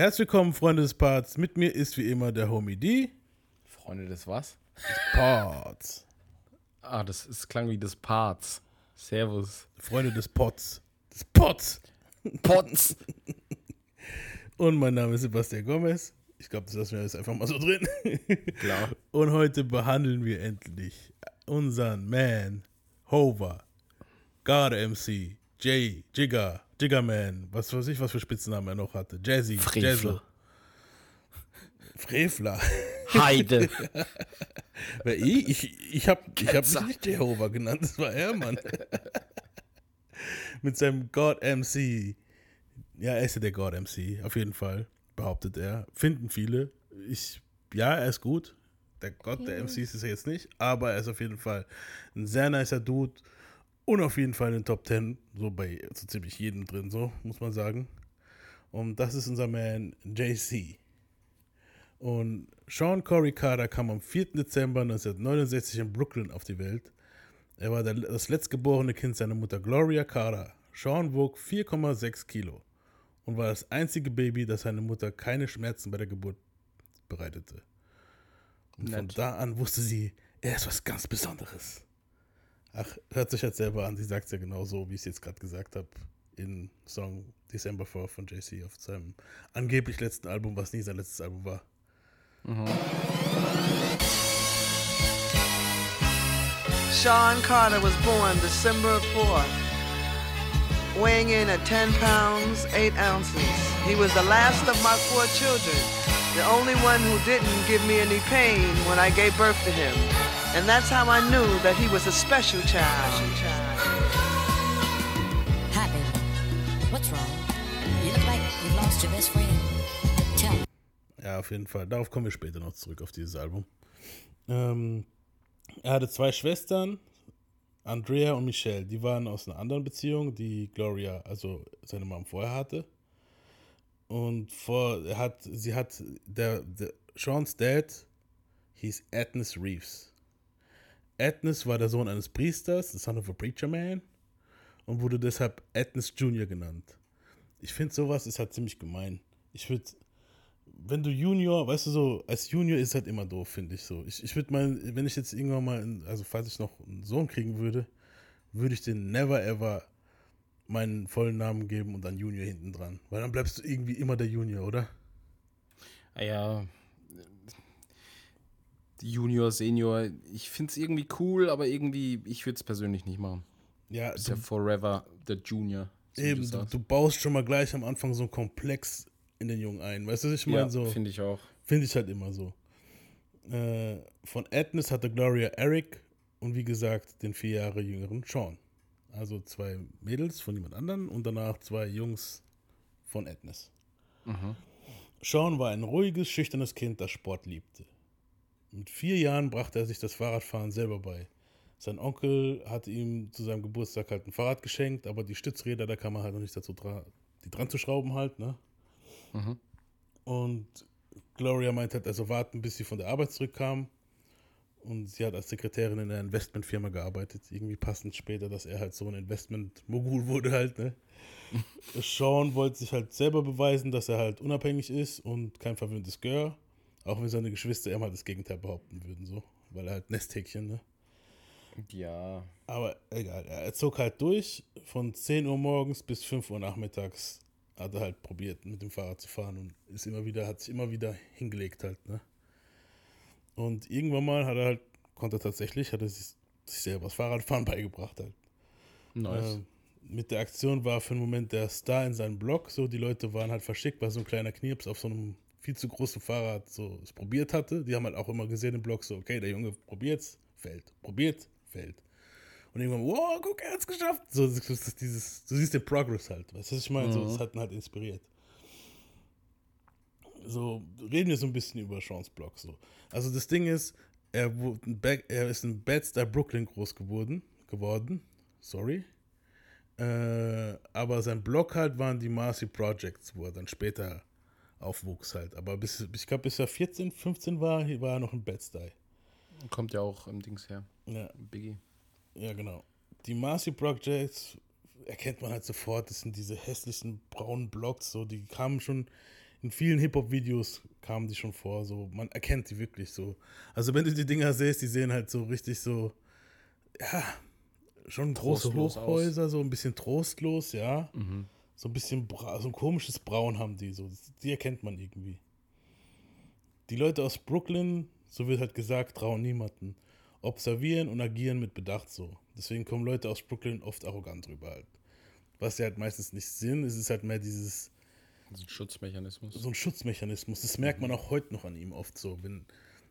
Herzlich willkommen, Freunde des Parts. Mit mir ist wie immer der Homie D. Freunde des was? Parts. Ah, das ist, klang wie des Parts. Servus. Freunde des Pots. Des Pots. Potz. Und mein Name ist Sebastian Gomez. Ich glaube, das lassen wir jetzt einfach mal so drin. Klar. Und heute behandeln wir endlich unseren Man, Hover, God MC, Jay, Jigger, Jiggerman, was weiß ich, was für Spitznamen er noch hatte. Jazzy, Frevler. Frevler. Heide. Wer ich? Ich, ich habe ich hab mich nicht Jehova genannt, das war er, Mann. Mit seinem God MC. Ja, er ist ja der God MC, auf jeden Fall, behauptet er. Finden viele. Ich, ja, er ist gut. Der Gott der MCs ist er jetzt nicht, aber er ist auf jeden Fall ein sehr nicer Dude und auf jeden Fall in den Top 10, so bei so ziemlich jedem drin, so muss man sagen. Und das ist unser Man JC. Und Sean Corey Carter kam am 4. Dezember 1969 in Brooklyn auf die Welt. Er war der, das letztgeborene Kind seiner Mutter Gloria Carter. Sean wog 4,6 Kilo und war das einzige Baby, das seine Mutter keine Schmerzen bei der Geburt bereitete. Und von Nett. da an wusste sie, er ist was ganz Besonderes. Ach, hört sich jetzt selber an, sie sagt es ja genau so, wie ich es jetzt gerade gesagt habe, in Song December 4 von JC auf seinem angeblich letzten Album, was nie sein letztes Album war. Sean Carter was born December 4th, weighing in at 10 pounds, 8 ounces. He was the last of my four children, the only one who didn't give me any pain when I gave birth to him. And that's how I knew that he was a special child. Hi, baby. What's wrong? You look like you've lost your best friend. Tell. Ja, auf jeden Fall. Darauf kommen wir später noch zurück, auf dieses Album. Ähm, er hatte zwei Schwestern, Andrea und Michelle. Die waren aus einer anderen Beziehung, die Gloria, also seine Mom vorher hatte. Und vor, er hat, sie hat, der, der Sean's Dad hieß Agnes Reeves. Agnes war der Sohn eines Priesters, the son of a preacher man, und wurde deshalb Agnes Jr. genannt. Ich finde sowas ist halt ziemlich gemein. Ich würde, wenn du Junior, weißt du so, als Junior ist halt immer doof, finde ich so. Ich, ich würde mal, wenn ich jetzt irgendwann mal, also falls ich noch einen Sohn kriegen würde, würde ich den never ever meinen vollen Namen geben und dann Junior hinten dran. Weil dann bleibst du irgendwie immer der Junior, oder? Ah ja. Junior, Senior. Ich finde es irgendwie cool, aber irgendwie, ich würde es persönlich nicht machen. Ja, Ist ja forever the Junior. so eben, du du, baust schon mal gleich am Anfang so einen Komplex in den Jungen ein. Weißt du, was ich meine? ja, so, finde ich auch. Finde ich halt immer so. Äh, von Agnes hatte Gloria Eric und wie gesagt den vier Jahre jüngeren Sean. Also zwei Mädels von jemand anderen und danach zwei Jungs von Agnes. Sean war ein ruhiges, schüchternes Kind, das Sport liebte. Mit vier Jahren brachte er sich das Fahrradfahren selber bei. Sein Onkel hatte ihm zu seinem Geburtstag halt ein Fahrrad geschenkt, aber die Stützräder, da kam er halt noch nicht dazu dran, die dran zu schrauben halt, ne? Und Gloria meinte halt, also warten, bis sie von der Arbeit zurückkam. Und sie hat als Sekretärin in einer Investmentfirma gearbeitet. Irgendwie passend später, dass er halt so ein Investment-Mogul wurde halt, ne? Sean wollte sich halt selber beweisen, dass er halt unabhängig ist und kein verwöhntes Gör. Auch wenn seine Geschwister immer das Gegenteil behaupten würden, so. Weil er halt Nesthäkchen, ne? Ja. Aber egal, er zog halt durch. Von 10 Uhr morgens bis 5 Uhr nachmittags hat er halt probiert, mit dem Fahrrad zu fahren und ist immer wieder, hat sich immer wieder hingelegt halt, ne? Und irgendwann mal hat er halt, konnte er tatsächlich, hat er sich, sich selber das Fahrradfahren beigebracht halt. Nice. Ähm, mit der Aktion war für einen Moment der Star in seinem Blog, so die Leute waren halt verschickt, weil so ein kleiner Knirps auf so einem viel zu großen Fahrrad so es probiert hatte. Die haben halt auch immer gesehen im Blog so, okay, der Junge probiert's, fällt, probiert, fällt. Und irgendwann, wow, guck, er hat's geschafft. So, dieses, du siehst den Progress halt, weißt du, was ich meine? So, das hat ihn halt inspiriert. So, reden wir so ein bisschen über Sean's Blog. So. Also das Ding ist, er, wurde er ist in Bed-Stuy, Brooklyn groß geworden, geworden. Sorry. Äh, aber sein Blog halt waren die Marcy Projects, wo er dann später aufwuchs halt. Aber bis, ich glaube, bis er 14, 15 war, war er noch in Bed-Stuy. Kommt ja auch im Dings her. Ja, Biggie. ja, genau. Die Marcy Projects erkennt man halt sofort. Das sind diese hässlichen braunen Blocks, so die kamen schon in vielen Hip-Hop-Videos kamen die schon vor, so, man erkennt die wirklich so. Also wenn du die Dinger siehst, die sehen halt so richtig so, ja, schon große Trostlos Hochhäuser, so ein bisschen trostlos, ja. So ein bisschen, so ein komisches Braun haben die, so, die erkennt man irgendwie. Die Leute aus Brooklyn, so wird halt gesagt, trauen niemanden. Observieren und agieren mit Bedacht so. Deswegen kommen Leute aus Brooklyn oft arrogant rüber halt. Was sie halt meistens nicht sind, es ist halt mehr dieses, ist ein Schutzmechanismus. so ein Schutzmechanismus. Das merkt man auch heute noch an ihm oft so. Wenn,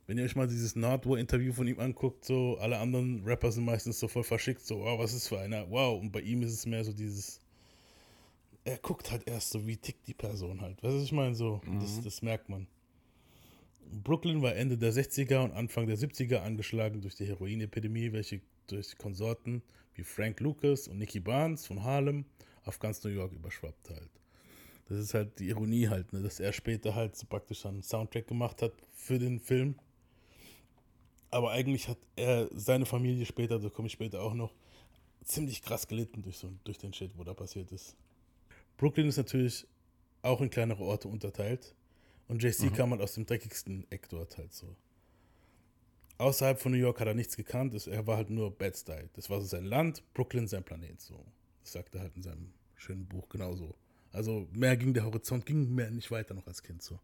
wenn ihr euch mal dieses Nardwar-Interview von ihm anguckt, so alle anderen Rapper sind meistens so voll verschickt, so, wow, was ist für einer, wow. Und bei ihm ist es mehr so dieses, er guckt halt erst so, wie tickt die Person halt. Weißt du, was ich meine? So, das, das merkt man. Brooklyn war Ende der 60er und Anfang der 70er angeschlagen durch die Heroinepidemie, welche durch Konsorten wie Frank Lucas und Nicky Barnes von Harlem auf ganz New York überschwappt halt. Das ist halt die Ironie halt, ne, dass er später halt so praktisch einen Soundtrack gemacht hat für den Film. Aber eigentlich hat er seine Familie später, da komme ich später auch noch, ziemlich krass gelitten durch, so, durch den Shit, wo da passiert ist. Brooklyn ist natürlich auch in kleinere Orte unterteilt. Und JC kam halt aus dem dreckigsten Eck dort halt so. Außerhalb von New York hat er nichts gekannt. Er war halt nur Bed-Stuy. Das war so sein Land, Brooklyn sein Planet. So. Das sagt er halt in seinem schönen Buch genauso. Also mehr ging der Horizont, ging mehr nicht weiter noch als Kind so.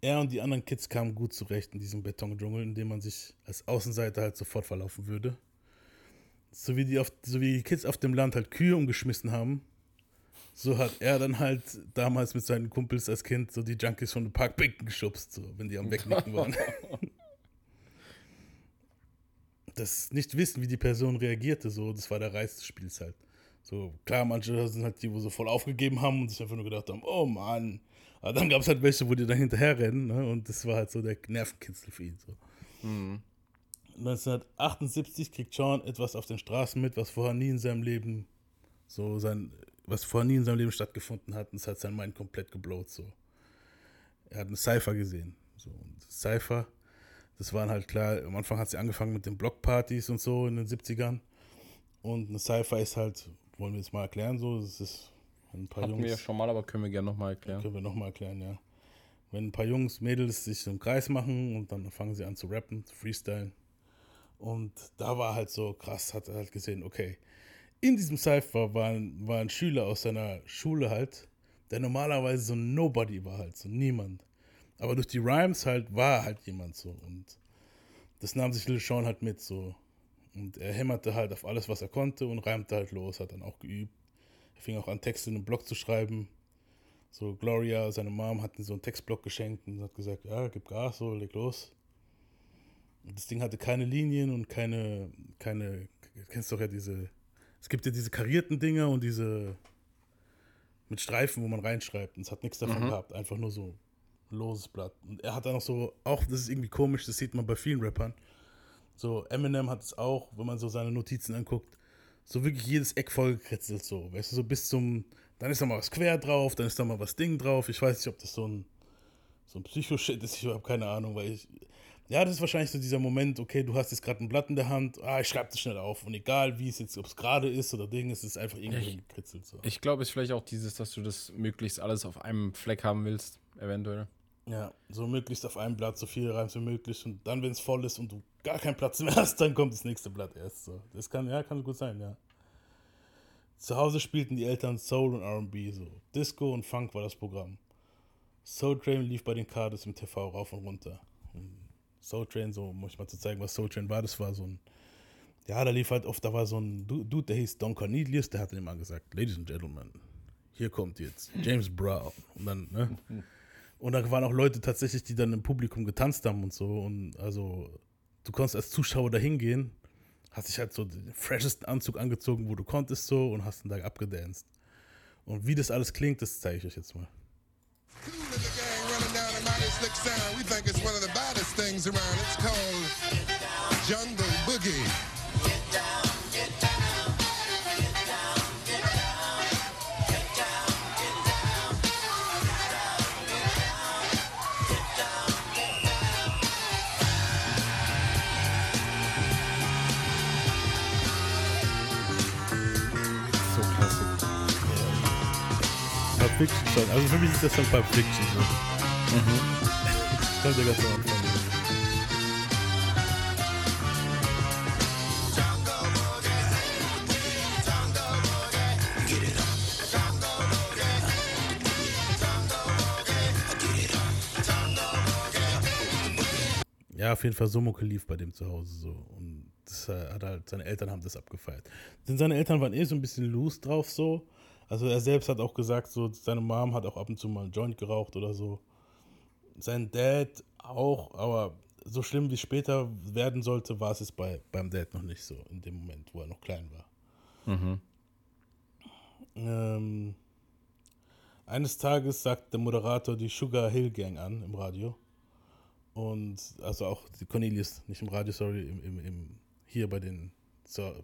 Er und die anderen Kids kamen gut zurecht in diesem Betondschungel, in dem man sich als Außenseiter halt sofort verlaufen würde. So wie die, auf, so wie die Kids auf dem Land halt Kühe umgeschmissen haben, so hat er dann halt damals mit seinen Kumpels als Kind so die Junkies von den Parkbänken geschubst, so, wenn die am Wegnicken waren. das nicht wissen, wie die Person reagierte, so, das war der Reiz des Spiels halt. So, klar, manche sind halt die, wo so voll aufgegeben haben und sich einfach nur gedacht haben, oh Mann. Aber dann gab es halt welche, wo die dann hinterher rennen, ne? Und das war halt so der Nervenkitzel für ihn. So. 1978 kriegt Sean etwas auf den Straßen mit, was vorher nie in seinem Leben so sein, was vorher nie in seinem Leben stattgefunden hat, und es hat sein Mind komplett geblowt. So. Er hat eine Cypher gesehen. So. Und Cypher, das waren halt klar, am Anfang hat sie angefangen mit den Blockpartys und so in den 70ern. Und eine Cypher ist halt, wollen wir jetzt mal erklären, so, das ist ein paar Hatten Jungs. wir ja schon mal, aber können wir gerne nochmal erklären. Können wir nochmal erklären, ja. Wenn ein paar Jungs, Mädels sich so im Kreis machen und dann fangen sie an zu rappen, zu freestylen. Und da war halt so krass, hat er halt gesehen, okay, in diesem Cypher war ein, Schüler aus seiner Schule halt, der normalerweise so Nobody war halt, so niemand. Aber durch die Rhymes halt war halt jemand so. Und das nahm sich Lil Sean halt mit so. Und er hämmerte halt auf alles, was er konnte und reimte halt los, hat dann auch geübt. Er fing auch an, Texte in einem Blog zu schreiben. So, Gloria, seine Mom, hat ihm so einen Textblock geschenkt und hat gesagt, ja, gib Gas, so, leg los. Und das Ding hatte keine Linien und keine, keine, kennst doch ja diese, es gibt ja diese karierten Dinger und diese mit Streifen, wo man reinschreibt. Und es hat nichts davon gehabt, einfach nur so ein loses Blatt. Und er hat dann noch so, auch, das ist irgendwie komisch, das sieht man bei vielen Rappern. So, Eminem hat es auch, wenn man so seine Notizen anguckt, so wirklich jedes Eck vollgekritzelt, so, weißt du, so bis zum, dann ist da mal was quer drauf, dann ist da mal was Ding drauf. Ich weiß nicht, ob das so ein, so ein Psycho-Shit ist, ich habe keine Ahnung, weil ich, ja, das ist wahrscheinlich so dieser Moment, okay, du hast jetzt gerade ein Blatt in der Hand, ah, ich schreibe das schnell auf und egal wie es jetzt, ob es gerade ist oder Ding, es ist einfach irgendwo Ich- hingekritzelt, so. Ich glaube, es ist vielleicht auch dieses, dass du das möglichst alles auf einem Fleck haben willst, eventuell. Ja, so möglichst auf einem Blatt so viele Reims wie möglich und dann, wenn es voll ist und du gar keinen Platz mehr hast, dann kommt das nächste Blatt erst so. Das kann, ja, kann gut sein, ja. Zu Hause spielten die Eltern Soul und R&B so. Disco und Funk war das Programm. Soul Train lief bei den Cardis im TV rauf und runter. Und Soul Train, so, um euch mal zu zeigen, was Soul Train war, das war so ein, ja, da lief halt oft, da war so ein Du- Dude, der hieß Don Cornelius, der hat dann immer gesagt, Ladies and Gentlemen, hier kommt jetzt James Brown. Und dann, ne? Und da waren auch Leute tatsächlich, die dann im Publikum getanzt haben und so. Und also, du konntest als Zuschauer da hingehen, hast dich halt so den freshesten Anzug angezogen, wo du konntest so und hast dann da abgedanced. Und wie das alles klingt, das zeige ich euch jetzt mal. Slick sound. We think it's one of the baddest things around. It's called Jungle Boogie. So klasse. Hat Fiction Song. Also für mich ist der Song Pulp Fiction. So. Kommt ja ganz am Anfang. Ja, auf jeden Fall so Mucke lief bei dem zu Hause so. Und das äh, hat halt, seine Eltern haben das abgefeiert. Denn seine Eltern waren eh so ein bisschen loose drauf so. Also er selbst hat auch gesagt, so, seine Mom hat auch ab und zu mal einen Joint geraucht oder so. Sein Dad auch, aber so schlimm wie später werden sollte, war es es bei, beim Dad noch nicht so, in dem Moment, wo er noch klein war. Ähm, eines Tages sagt der Moderator die Sugar Hill Gang an im Radio. Und also auch die Cornelius, nicht im Radio, sorry, im, im, im hier bei den, so,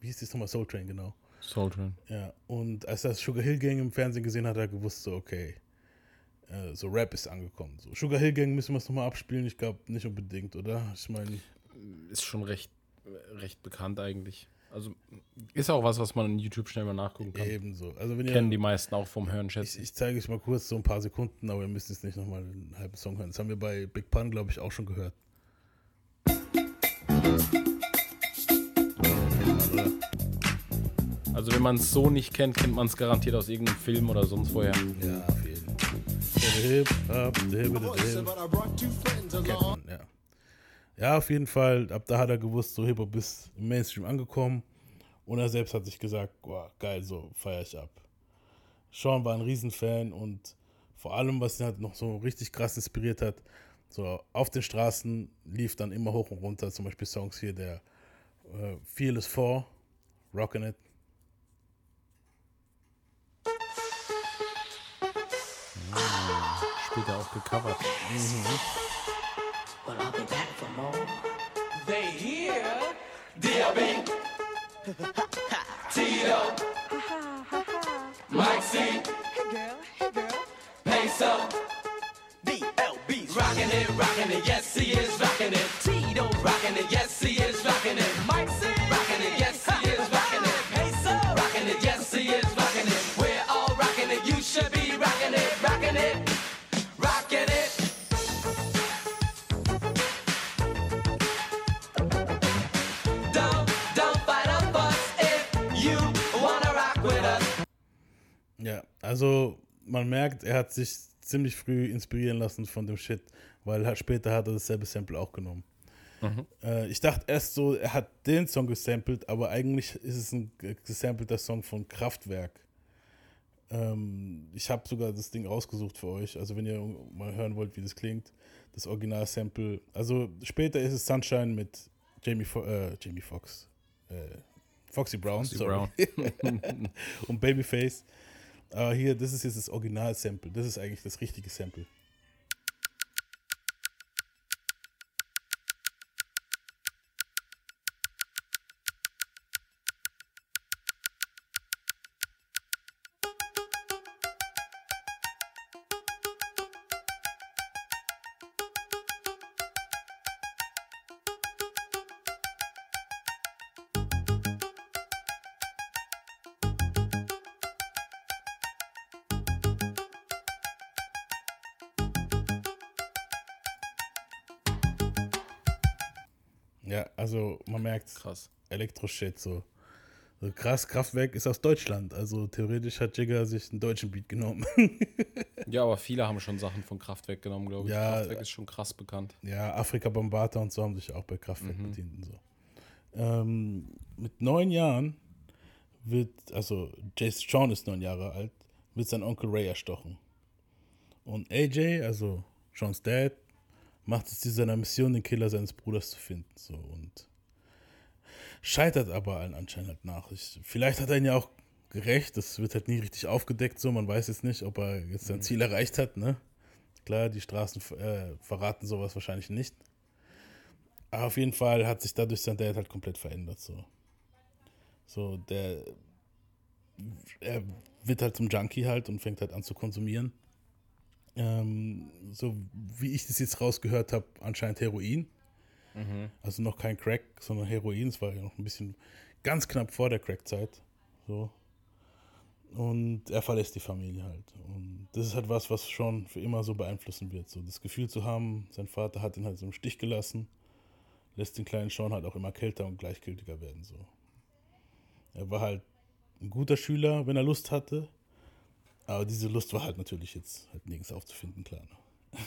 wie hieß das nochmal, Soul Train, genau. Soul Train. Ja, und als er das Sugar Hill Gang im Fernsehen gesehen hat, hat er gewusst, so, okay, äh, so Rap ist angekommen. So, Sugar Hill Gang müssen wir es nochmal abspielen, ich glaube nicht unbedingt, oder? Ich meine, Ist schon recht, recht bekannt eigentlich. Also ist auch was, was man in YouTube schnell mal nachgucken kann. ebenso. Also wenn ihr, Kennen die meisten auch vom Hören, ich, schätze ich. ich zeige euch mal kurz so ein paar Sekunden, aber ihr müsst jetzt nicht nochmal einen halben Song hören. Das haben wir bei Big Pun, glaube ich, auch schon gehört. Also wenn man es so nicht kennt, kennt man es garantiert aus irgendeinem Film oder sonst woher. Ja, auf jeden Fall. Hip, hop, hip, hip, hip. Ja. ja, auf jeden Fall. Ab da hat er gewusst, so Hip-Hop ist im Mainstream angekommen. Und er selbst hat sich gesagt, boah, geil, so feiere ich ab. Sean war ein Riesenfan und vor allem, was ihn halt noch so richtig krass inspiriert hat, so auf den Straßen lief dann immer hoch und runter, zum Beispiel Songs hier, der äh, Fearless 4, Rockin' It. Später auch gecovert. Well, I'll be back for more. They hear D.O.B. Tito. Mike C. Hey girl, hey girl. Peso. D.L.B.'s rocking it, rocking it. Yes, he is rocking it. Tito rocking it. Yes, he is rocking it. Also man merkt, er hat sich ziemlich früh inspirieren lassen von dem Shit, weil später hat er dasselbe Sample auch genommen. Äh, ich dachte erst so, er hat den Song gesampelt, aber eigentlich ist es ein ge- gesampelter Song von Kraftwerk. Ähm, ich habe sogar das Ding rausgesucht für euch, also wenn ihr mal hören wollt, wie das klingt, das Original-Sample. Also später ist es Sunshine mit Jamie, Fo äh, Jamie Foxx. Äh, Foxy Brown, Foxy sorry. und Babyface. Aber hier, das ist jetzt das Original-Sample. Das ist eigentlich das richtige Sample. Krass. Elektro-Shit so. so. Krass, Kraftwerk ist aus Deutschland. Also theoretisch hat Jigger sich einen deutschen Beat genommen. Ja, aber viele haben schon Sachen von Kraftwerk genommen, glaube ich. Ja, Kraftwerk ist schon krass bekannt. ja, Afrika Bombata und so haben sich auch bei Kraftwerk bedient und so. Ähm, mit neun Jahren wird, also Jason Sean ist neun Jahre alt, wird sein Onkel Ray erstochen. Und AJ, also Seans Dad, macht es zu seiner Mission, den Killer seines Bruders zu finden. So, und scheitert aber allen anscheinend halt nach. Ich, vielleicht hat er ihn ja auch gerecht, das wird halt nie richtig aufgedeckt, so man weiß jetzt nicht, ob er jetzt sein Ziel erreicht hat, ne? Klar, die Straßen äh, verraten sowas wahrscheinlich nicht. Aber auf jeden Fall hat sich dadurch sein Dad halt komplett verändert, so. So, der er wird halt zum Junkie halt und fängt halt an zu konsumieren. Ähm, so wie ich das jetzt rausgehört habe, anscheinend Heroin. Also noch kein Crack, sondern Heroin. Es war ja noch ein bisschen ganz knapp vor der Crack-Zeit. So. Und er verlässt die Familie halt. Und das ist halt was, was schon für immer so beeinflussen wird. So das Gefühl zu haben, sein Vater hat ihn halt so im Stich gelassen, lässt den kleinen Sean halt auch immer kälter und gleichgültiger werden. So. Er war halt ein guter Schüler, wenn er Lust hatte. Aber diese Lust war halt natürlich jetzt halt nirgends aufzufinden, klar. Ne?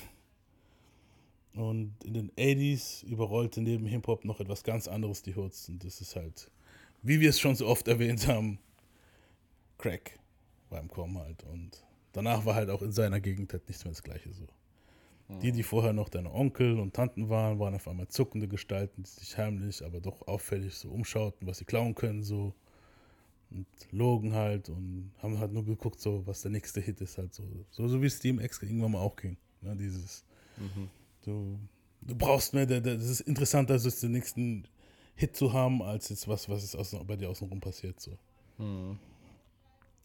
Und in den 80s überrollte neben Hip-Hop noch etwas ganz anderes die Hoods. Und das ist halt, wie wir es schon so oft erwähnt haben, Crack beim Kommen halt. Und danach war halt auch in seiner Gegend halt nichts mehr das Gleiche so. Die, die vorher noch deine Onkel und Tanten waren, waren auf einmal zuckende Gestalten, die sich heimlich, aber doch auffällig so umschauten, was sie klauen können, so. Und logen halt und haben halt nur geguckt, so, was der nächste Hit ist, halt so. So, so wie Steam X irgendwann mal auch ging. Ne, dieses, du, du brauchst mehr, das ist interessanter, als den nächsten Hit zu haben, als jetzt was, was ist außen, bei dir außenrum passiert, so.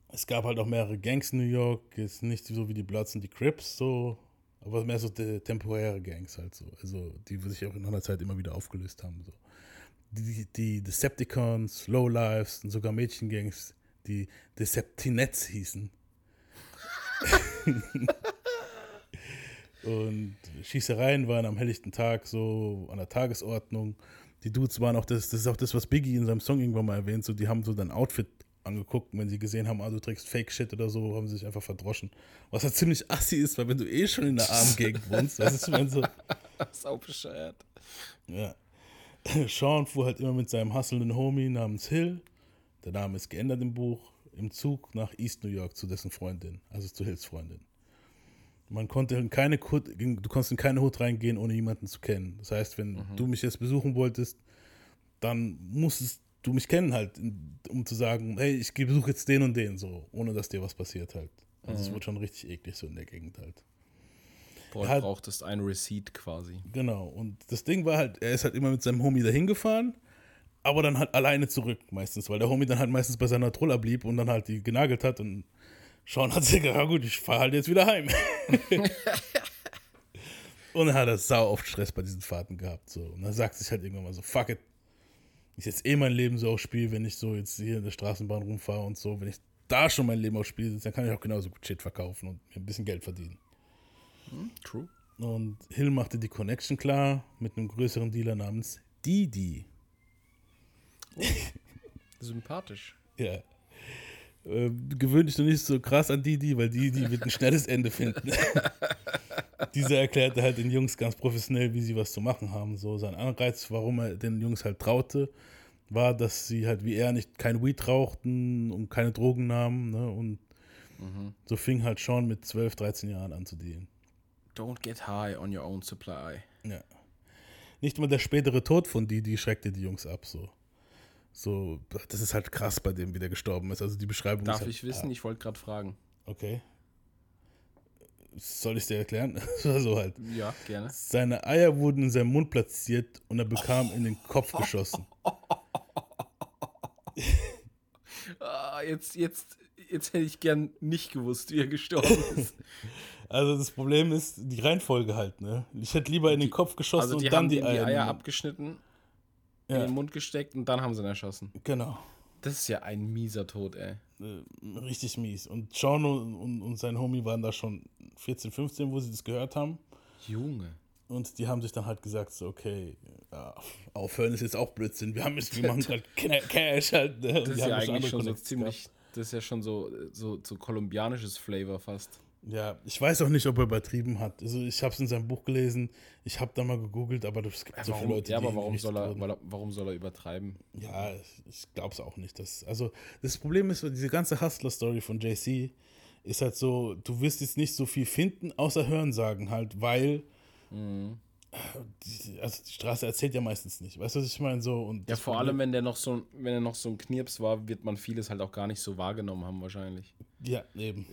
Es gab halt auch mehrere Gangs in New York, jetzt nicht so wie die Bloods und die Crips, so, aber mehr so die temporäre Gangs halt so. Also, die sich auch in einer Zeit immer wieder aufgelöst haben, so. Die, die Decepticons, Lowlifes und sogar Mädchengangs, die Deceptinets hießen. und Schießereien waren am helllichten Tag so an der Tagesordnung. Die Dudes waren auch das, das ist auch das, was Biggie in seinem Song irgendwann mal erwähnt, so die haben so dein Outfit angeguckt und wenn sie gesehen haben, ah, du trägst Fake-Shit oder so, haben sie sich einfach verdroschen. Was halt ziemlich assi ist, weil wenn du eh schon in der armen Gegend wohnst, das ist so, Sau bescheuert. ja. Sean fuhr halt immer mit seinem hustlenden Homie namens Hill, der Name ist geändert im Buch, im Zug nach East New York zu dessen Freundin, also zu Hills Freundin. Man konnte in keine Hut, du konntest in keine Hut reingehen, ohne jemanden zu kennen. Das heißt, wenn du mich jetzt besuchen wolltest, dann musstest du mich kennen halt, um zu sagen, hey, ich besuche jetzt den und den so, ohne dass dir was passiert halt. Also es wird schon richtig eklig so in der Gegend halt. Boah, Halt- du brauchtest ein Receipt quasi. Genau. Und das Ding war halt, er ist halt immer mit seinem Homie dahin gefahren, aber dann halt alleine zurück meistens, weil der Homie dann halt meistens bei seiner Troller blieb und dann halt die genagelt hat und Sean hat sich gedacht, ja gut, ich fahre halt jetzt wieder heim. und dann hat er sau oft Stress bei diesen Fahrten gehabt. So. Und dann sagt sich halt irgendwann mal so, fuck it. Ich setze eh mein Leben so aufs Spiel, wenn ich so jetzt hier in der Straßenbahn rumfahre und so. Wenn ich da schon mein Leben aufs Spiel setze, dann kann ich auch genauso gut Shit verkaufen und mir ein bisschen Geld verdienen. True. Und Hill machte die Connection klar mit einem größeren Dealer namens Didi. Sympathisch. Ja. Äh, gewöhn dich noch nicht so krass an Didi, weil Didi wird ein schnelles Ende finden. Dieser erklärte halt den Jungs ganz professionell, wie sie was zu machen haben. So sein Anreiz, warum er den Jungs halt traute, war, dass sie halt wie er nicht kein Weed rauchten und keine Drogen nahmen. Ne? Und so fing halt Sean mit 12, 13 Jahren an zu dealen. Don't get high on your own supply. Ja. Nicht mal der spätere Tod von Didi schreckte die Jungs ab, so. So, das ist halt krass bei dem, wie der gestorben ist. Also die Beschreibung Darf ist halt, ich wissen? Ich wollte gerade fragen. Okay. Soll ich dir erklären? so halt. Ja, gerne. Seine Eier wurden in seinem Mund platziert und er bekam in den Kopf geschossen. Ah, jetzt, jetzt, jetzt hätte ich gern nicht gewusst, wie er gestorben ist. Also das Problem ist die Reihenfolge halt, ne? Ich hätte lieber in den Kopf geschossen Also und dann die die, die Eier. Eier abgeschnitten, in Ja, den Mund gesteckt und dann haben sie ihn erschossen. genau. Das ist ja ein mieser Tod, ey. Äh, richtig mies. Und Sean und, und, sein Homie waren da schon 14, 15, wo sie das gehört haben. Junge. Und die haben sich dann halt gesagt, so, okay, ja, aufhören ist jetzt auch Blödsinn. Wir haben jetzt, wir machen gerade Cash halt. Ne? Das ist ja eigentlich schon so ziemlich, das ist ja schon so, so, so kolumbianisches Flavor fast. Ja, ich weiß auch nicht, ob er übertrieben hat. Also ich habe es in seinem Buch gelesen, ich habe da mal gegoogelt, aber es gibt so viele warum, Leute, ja, aber warum soll, er, wurden. warum soll er übertreiben? Ja, ich glaube es auch nicht. Dass, also das Problem ist, diese ganze Hustler-Story von JC ist halt so, du wirst jetzt nicht so viel finden, außer Hörensagen halt, weil Mhm. die, also die Straße erzählt ja meistens nicht. Weißt du, was ich meine? So, und Ja, vor Problem- allem, wenn der noch so, wenn er noch so ein Knirps war, wird man vieles halt auch gar nicht so wahrgenommen haben, wahrscheinlich. Ja, eben.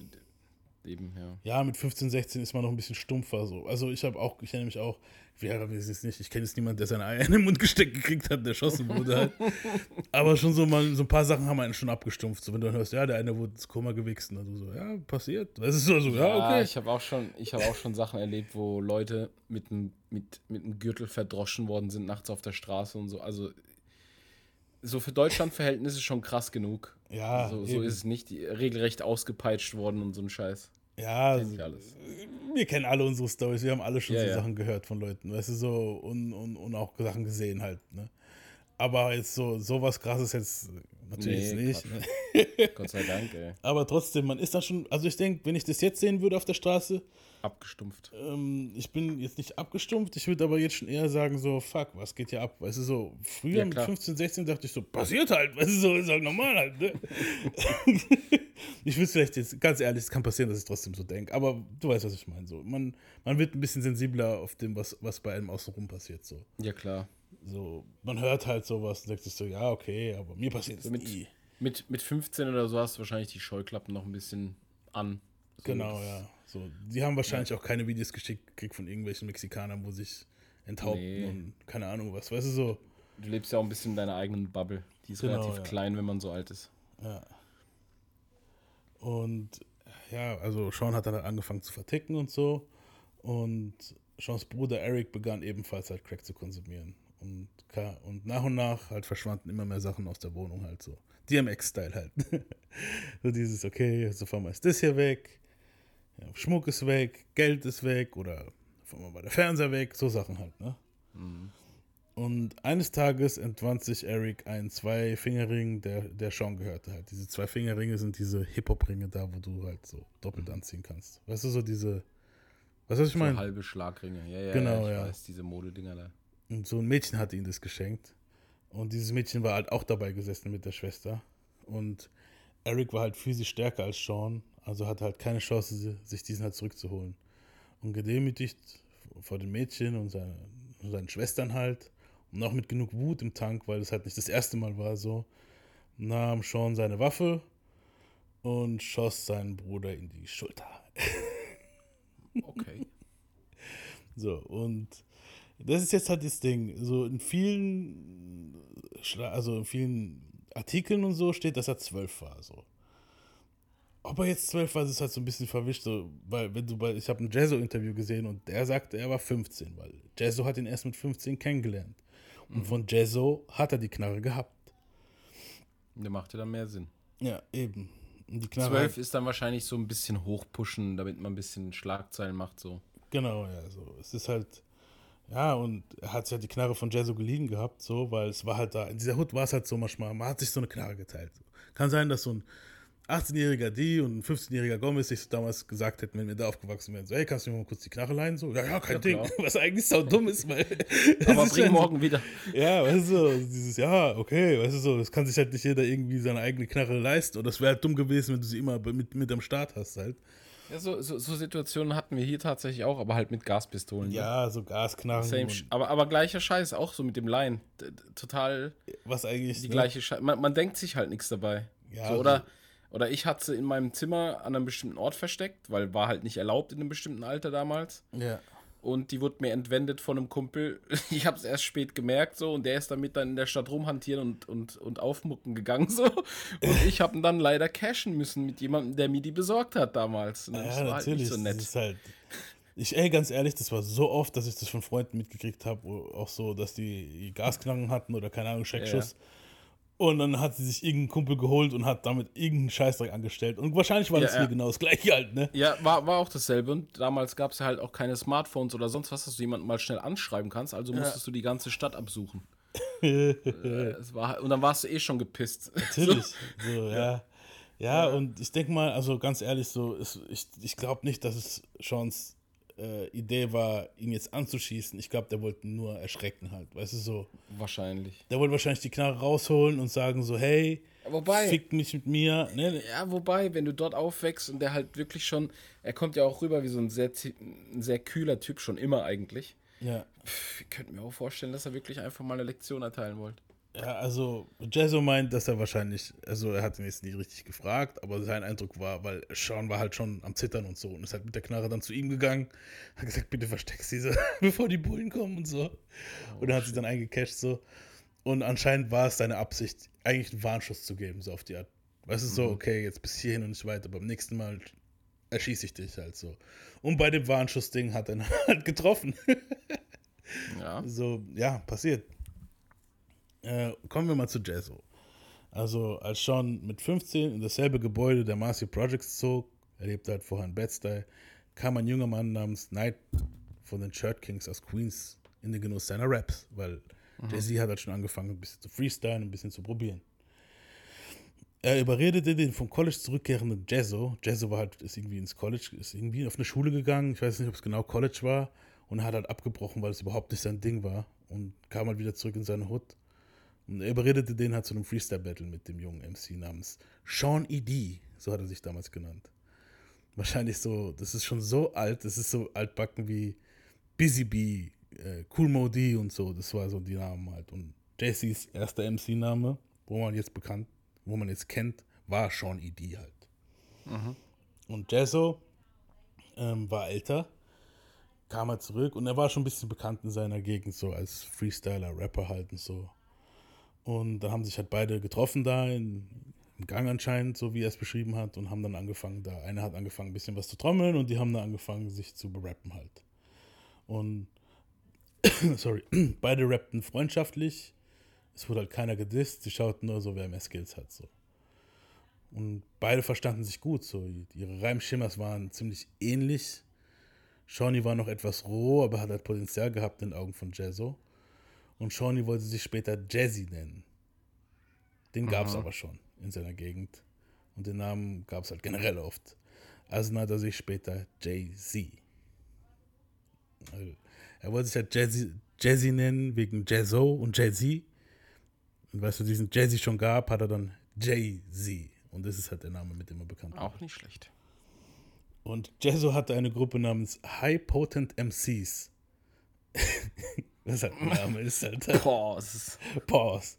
Eben, ja. Ja, mit 15, 16 ist man noch ein bisschen stumpfer so. Also ich habe auch, ich erinnere mich auch, wer weiß es nicht, ich kenne jetzt niemanden, der seine Eier in den Mund gesteckt gekriegt hat, der erschossen wurde halt. Aber schon so mal, so ein paar Sachen haben einen schon abgestumpft. So wenn du dann hörst, ja, der eine wurde ins Koma gewichst und dann so, ja, passiert. Das ist so, so ja, okay. ich habe auch schon, ich habe auch schon Sachen erlebt, wo Leute mit einem mit, mit einem Gürtel verdroschen worden sind nachts auf der Straße und so. Also so für Deutschland-Verhältnisse schon krass genug. Ja, so, so ist es nicht die, regelrecht ausgepeitscht worden und so ein Scheiß. Ja, alles. wir kennen alle unsere Stories, wir haben alle schon Ja, so ja. Sachen gehört von Leuten, weißt du, so und, und, und auch Sachen gesehen halt, ne? Aber jetzt so sowas krasses jetzt natürlich Nee, nicht. Ne? Gott sei Dank, ey. Aber trotzdem, man ist dann schon, also ich denke, wenn ich das jetzt sehen würde auf der Straße, Abgestumpft. ähm, ich bin jetzt nicht abgestumpft, ich würde aber jetzt schon eher sagen, so, fuck, was geht hier ab? Weißt du, so, früher Ja, mit klar. 15, 16 dachte ich so, passiert halt, weißt du, so, ist halt normal halt, ne? ich würde vielleicht jetzt, ganz ehrlich, es kann passieren, dass ich trotzdem so denke, aber du weißt, was ich meine, so. Man, man wird ein bisschen sensibler auf dem, was, was bei einem außenrum passiert, so. Ja, klar. So, man hört halt sowas und denkt sich so, ja, okay, aber mir passiert es mit, nie. mit, mit 15 oder so hast du wahrscheinlich die Scheuklappen noch ein bisschen an. So, Genau, ja. So, die haben wahrscheinlich auch keine Videos geschickt gekriegt von irgendwelchen Mexikanern, wo sich enthaupten Nee. und keine Ahnung was. Weißt du so? Du lebst ja auch ein bisschen in deiner eigenen Bubble. Die ist Genau, relativ ja. klein, wenn man so alt ist. Ja. Und ja, also Sean hat dann halt angefangen zu verticken und so. Und Seans Bruder Eric begann ebenfalls halt Crack zu konsumieren. Und, und nach und nach halt verschwanden immer mehr Sachen aus der Wohnung halt so. DMX-Style halt. so dieses, okay, so fahren wir ist das hier weg. Ja, Schmuck ist weg, Geld ist weg oder mal der Fernseher weg, so Sachen halt, ne? Und eines Tages entwand sich Eric einen Zwei-Fingerring, der, der Sean gehörte halt. Diese zwei Fingerringe sind diese Hip-Hop-Ringe da, wo du halt so doppelt anziehen kannst. Weißt du, so diese. Was ich So meine? halbe Schlagringe. Ja, ja, Genau, ich ja. weiß, diese Modedinger da. Und so ein Mädchen hatte ihm das geschenkt. Und dieses Mädchen war halt auch dabei gesessen mit der Schwester. Und Eric war halt physisch stärker als Sean, also hatte halt keine Chance, sich diesen halt zurückzuholen. Und gedemütigt vor dem Mädchen und, seine, und seinen Schwestern halt, und auch mit genug Wut im Tank, weil es halt nicht das erste Mal war so, nahm Sean seine Waffe und schoss seinen Bruder in die Schulter. Okay. So, und das ist jetzt halt das Ding. So in vielen, also in vielen Artikeln und so steht, dass er zwölf war. So. Ob er jetzt zwölf war, das ist halt so ein bisschen verwischt. So, weil, wenn du bei, ich habe ein Jazzo-Interview gesehen und der sagte, er war 15, weil Jazzo hat ihn erst mit 15 kennengelernt. Und von Jazzo hat er die Knarre gehabt. Der macht ja dann mehr Sinn. Ja, eben. Und die Knarre. 12 ist dann wahrscheinlich so ein bisschen hochpushen, damit man ein bisschen Schlagzeilen macht, so. Genau, ja, so. Es ist halt, ja, und er hat ja die Knarre von Jazzo geliehen gehabt, so, weil es war halt da, in dieser Hut war es halt so manchmal, man hat sich so eine Knarre geteilt. Kann sein, dass so ein 18-jähriger Die und ein 15-jähriger Gomez sich so damals gesagt hätten, wenn wir da aufgewachsen wären, so, hey, kannst du mir mal kurz die Knarre leihen? So, ja, ja, kein Ja, Ding. klar. Was eigentlich so dumm ist, weil. Aber bring schon- morgen wieder. Ja, weißt du, dieses, ja, okay, weißt du so, das kann sich halt nicht jeder irgendwie seine eigene Knarre leisten. Oder es wäre halt dumm gewesen, wenn du sie immer mit, mit am Start hast halt. Ja, so, so, so Situationen hatten wir hier tatsächlich auch, aber halt mit Gaspistolen. ne? Ja, so Gasknarren. Same und aber, aber gleicher Scheiß, auch so mit dem Line. Total was eigentlich. die ne? gleiche Scheiße. Man, man denkt sich halt nichts dabei. Ja, so, also- oder, ich hatte sie in meinem Zimmer an einem bestimmten Ort versteckt, weil war halt nicht erlaubt in einem bestimmten Alter damals. Ja. Und die wurde mir entwendet von einem Kumpel. Ich habe es erst spät gemerkt so und der ist damit dann in der Stadt rumhantieren und, und, und aufmucken gegangen so. Und ich habe ihn dann leider cashen müssen mit jemandem, der mir die besorgt hat damals. Und das Ja, war halt natürlich. nicht so nett. Das ist halt, ich, ey, ganz ehrlich, das war so oft, dass ich das von Freunden mitgekriegt habe, auch so, dass die Gasknarren hatten oder keine Ahnung, Scheckschuss. Und dann hat sie sich irgendeinen Kumpel geholt und hat damit irgendeinen Scheißdreck angestellt. Und wahrscheinlich war Ja, das ja. hier genau das gleiche halt, ne? Ja, war, war auch dasselbe. Und damals gab es ja halt auch keine Smartphones oder sonst was, dass du jemanden mal schnell anschreiben kannst. Also musstest du die ganze Stadt absuchen. äh, es war, und dann warst du eh schon gepisst. Natürlich. So, ja. Ja, und ich denke mal, also ganz ehrlich, so, ist, ich, ich glaube nicht, dass es Seans äh, Idee war, ihn jetzt anzuschießen. Ich glaube, der wollte nur erschrecken halt, weißt du, so. Wahrscheinlich. Der wollte wahrscheinlich die Knarre rausholen und sagen so, hey, Wobei- fick mich mit mir. Ne, ne. Ja, wobei, wenn du dort aufwächst und der halt wirklich schon, er kommt ja auch rüber wie so ein sehr, ein sehr kühler Typ, schon immer eigentlich. Ja. Pff, Ich könnte mir auch vorstellen, dass er wirklich einfach mal eine Lektion erteilen wollte. Ja, also Jazzo meint, dass er wahrscheinlich, also er hat ihn jetzt nie richtig gefragt, aber sein Eindruck war, weil Sean war halt schon am Zittern und so und ist halt mit der Knarre dann zu ihm gegangen, hat gesagt, bitte versteckst diese, bevor die Bullen kommen und so. und dann hat sie dann eingecasht so. Und anscheinend war es seine Absicht, eigentlich einen Warnschuss zu geben, so auf die Art. Weißt du, so, okay, jetzt bis hierhin und nicht weiter, beim nächsten Mal erschieße ich dich halt so. Und bei dem Warnschuss-Ding hat er ihn halt getroffen. Ja. So, ja, passiert. Äh, kommen wir mal zu Jazzo. Also als Sean mit 15 in dasselbe Gebäude der Marcy Projects zog, er lebte halt vorher in Bed-Stuy, kam ein junger Mann namens Knight von den Shirt Kings aus Queens in den Genuss seiner Raps, weil Jay-Z hat halt schon angefangen, ein bisschen zu freestylen, ein bisschen zu probieren. Er überredete den vom College zurückkehrenden Jazzo. Jazzo war halt, ist irgendwie ins College, ist irgendwie auf eine Schule gegangen. Ich weiß nicht, ob es genau College war. Und er hat halt abgebrochen, weil es überhaupt nicht sein Ding war. Und kam halt wieder zurück in seine Hood. Und er überredete den halt zu einem Freestyle-Battle mit dem jungen MC namens Sean E.D. So hat er sich damals genannt. Wahrscheinlich so, das ist schon so alt, das ist so altbacken wie Busy Bee, äh, Cool Mo D und so. Das war so die Namen halt. Und JCs erster MC-Name, wo man jetzt bekannt, wo man jetzt kennt, war Sean E.D. halt. Und Jazzo ähm, war älter, kam er zurück und er war schon ein bisschen bekannt in seiner Gegend, so als Freestyler, Rapper halt und so. Und dann haben sich halt beide getroffen da in, im Gang anscheinend, so wie er es beschrieben hat, und haben dann angefangen, da einer hat angefangen, ein bisschen was zu trommeln und die haben dann angefangen, sich zu berappen halt. Und sorry, beide rappten freundschaftlich. Es wurde halt keiner gedisst, sie schauten nur so, wer mehr Skills hat. So. Und beide verstanden sich gut. So. Ihre Reimschimmers waren ziemlich ähnlich. Shawnee war noch etwas roh, aber hat halt Potenzial gehabt in den Augen von Jazzo. Und Shawnee wollte sich später Jazzy nennen. Den gab es aber schon in seiner Gegend. Und den Namen gab es halt generell oft. Also nannte er sich später Jay-Z. Also, Er wollte sich halt Jazzy, Jazzy nennen, wegen Jazzo und Jay-Z. Und weißt du, diesen Jazzy schon gab, hat er dann Jay-Z. Und das ist halt der Name, mit dem er bekannt war. Auch nicht schlecht. Und Jazzo hatte eine Gruppe namens High Potent MCs. Was halt ein Name ist, Alter. Boah, es ist Pause.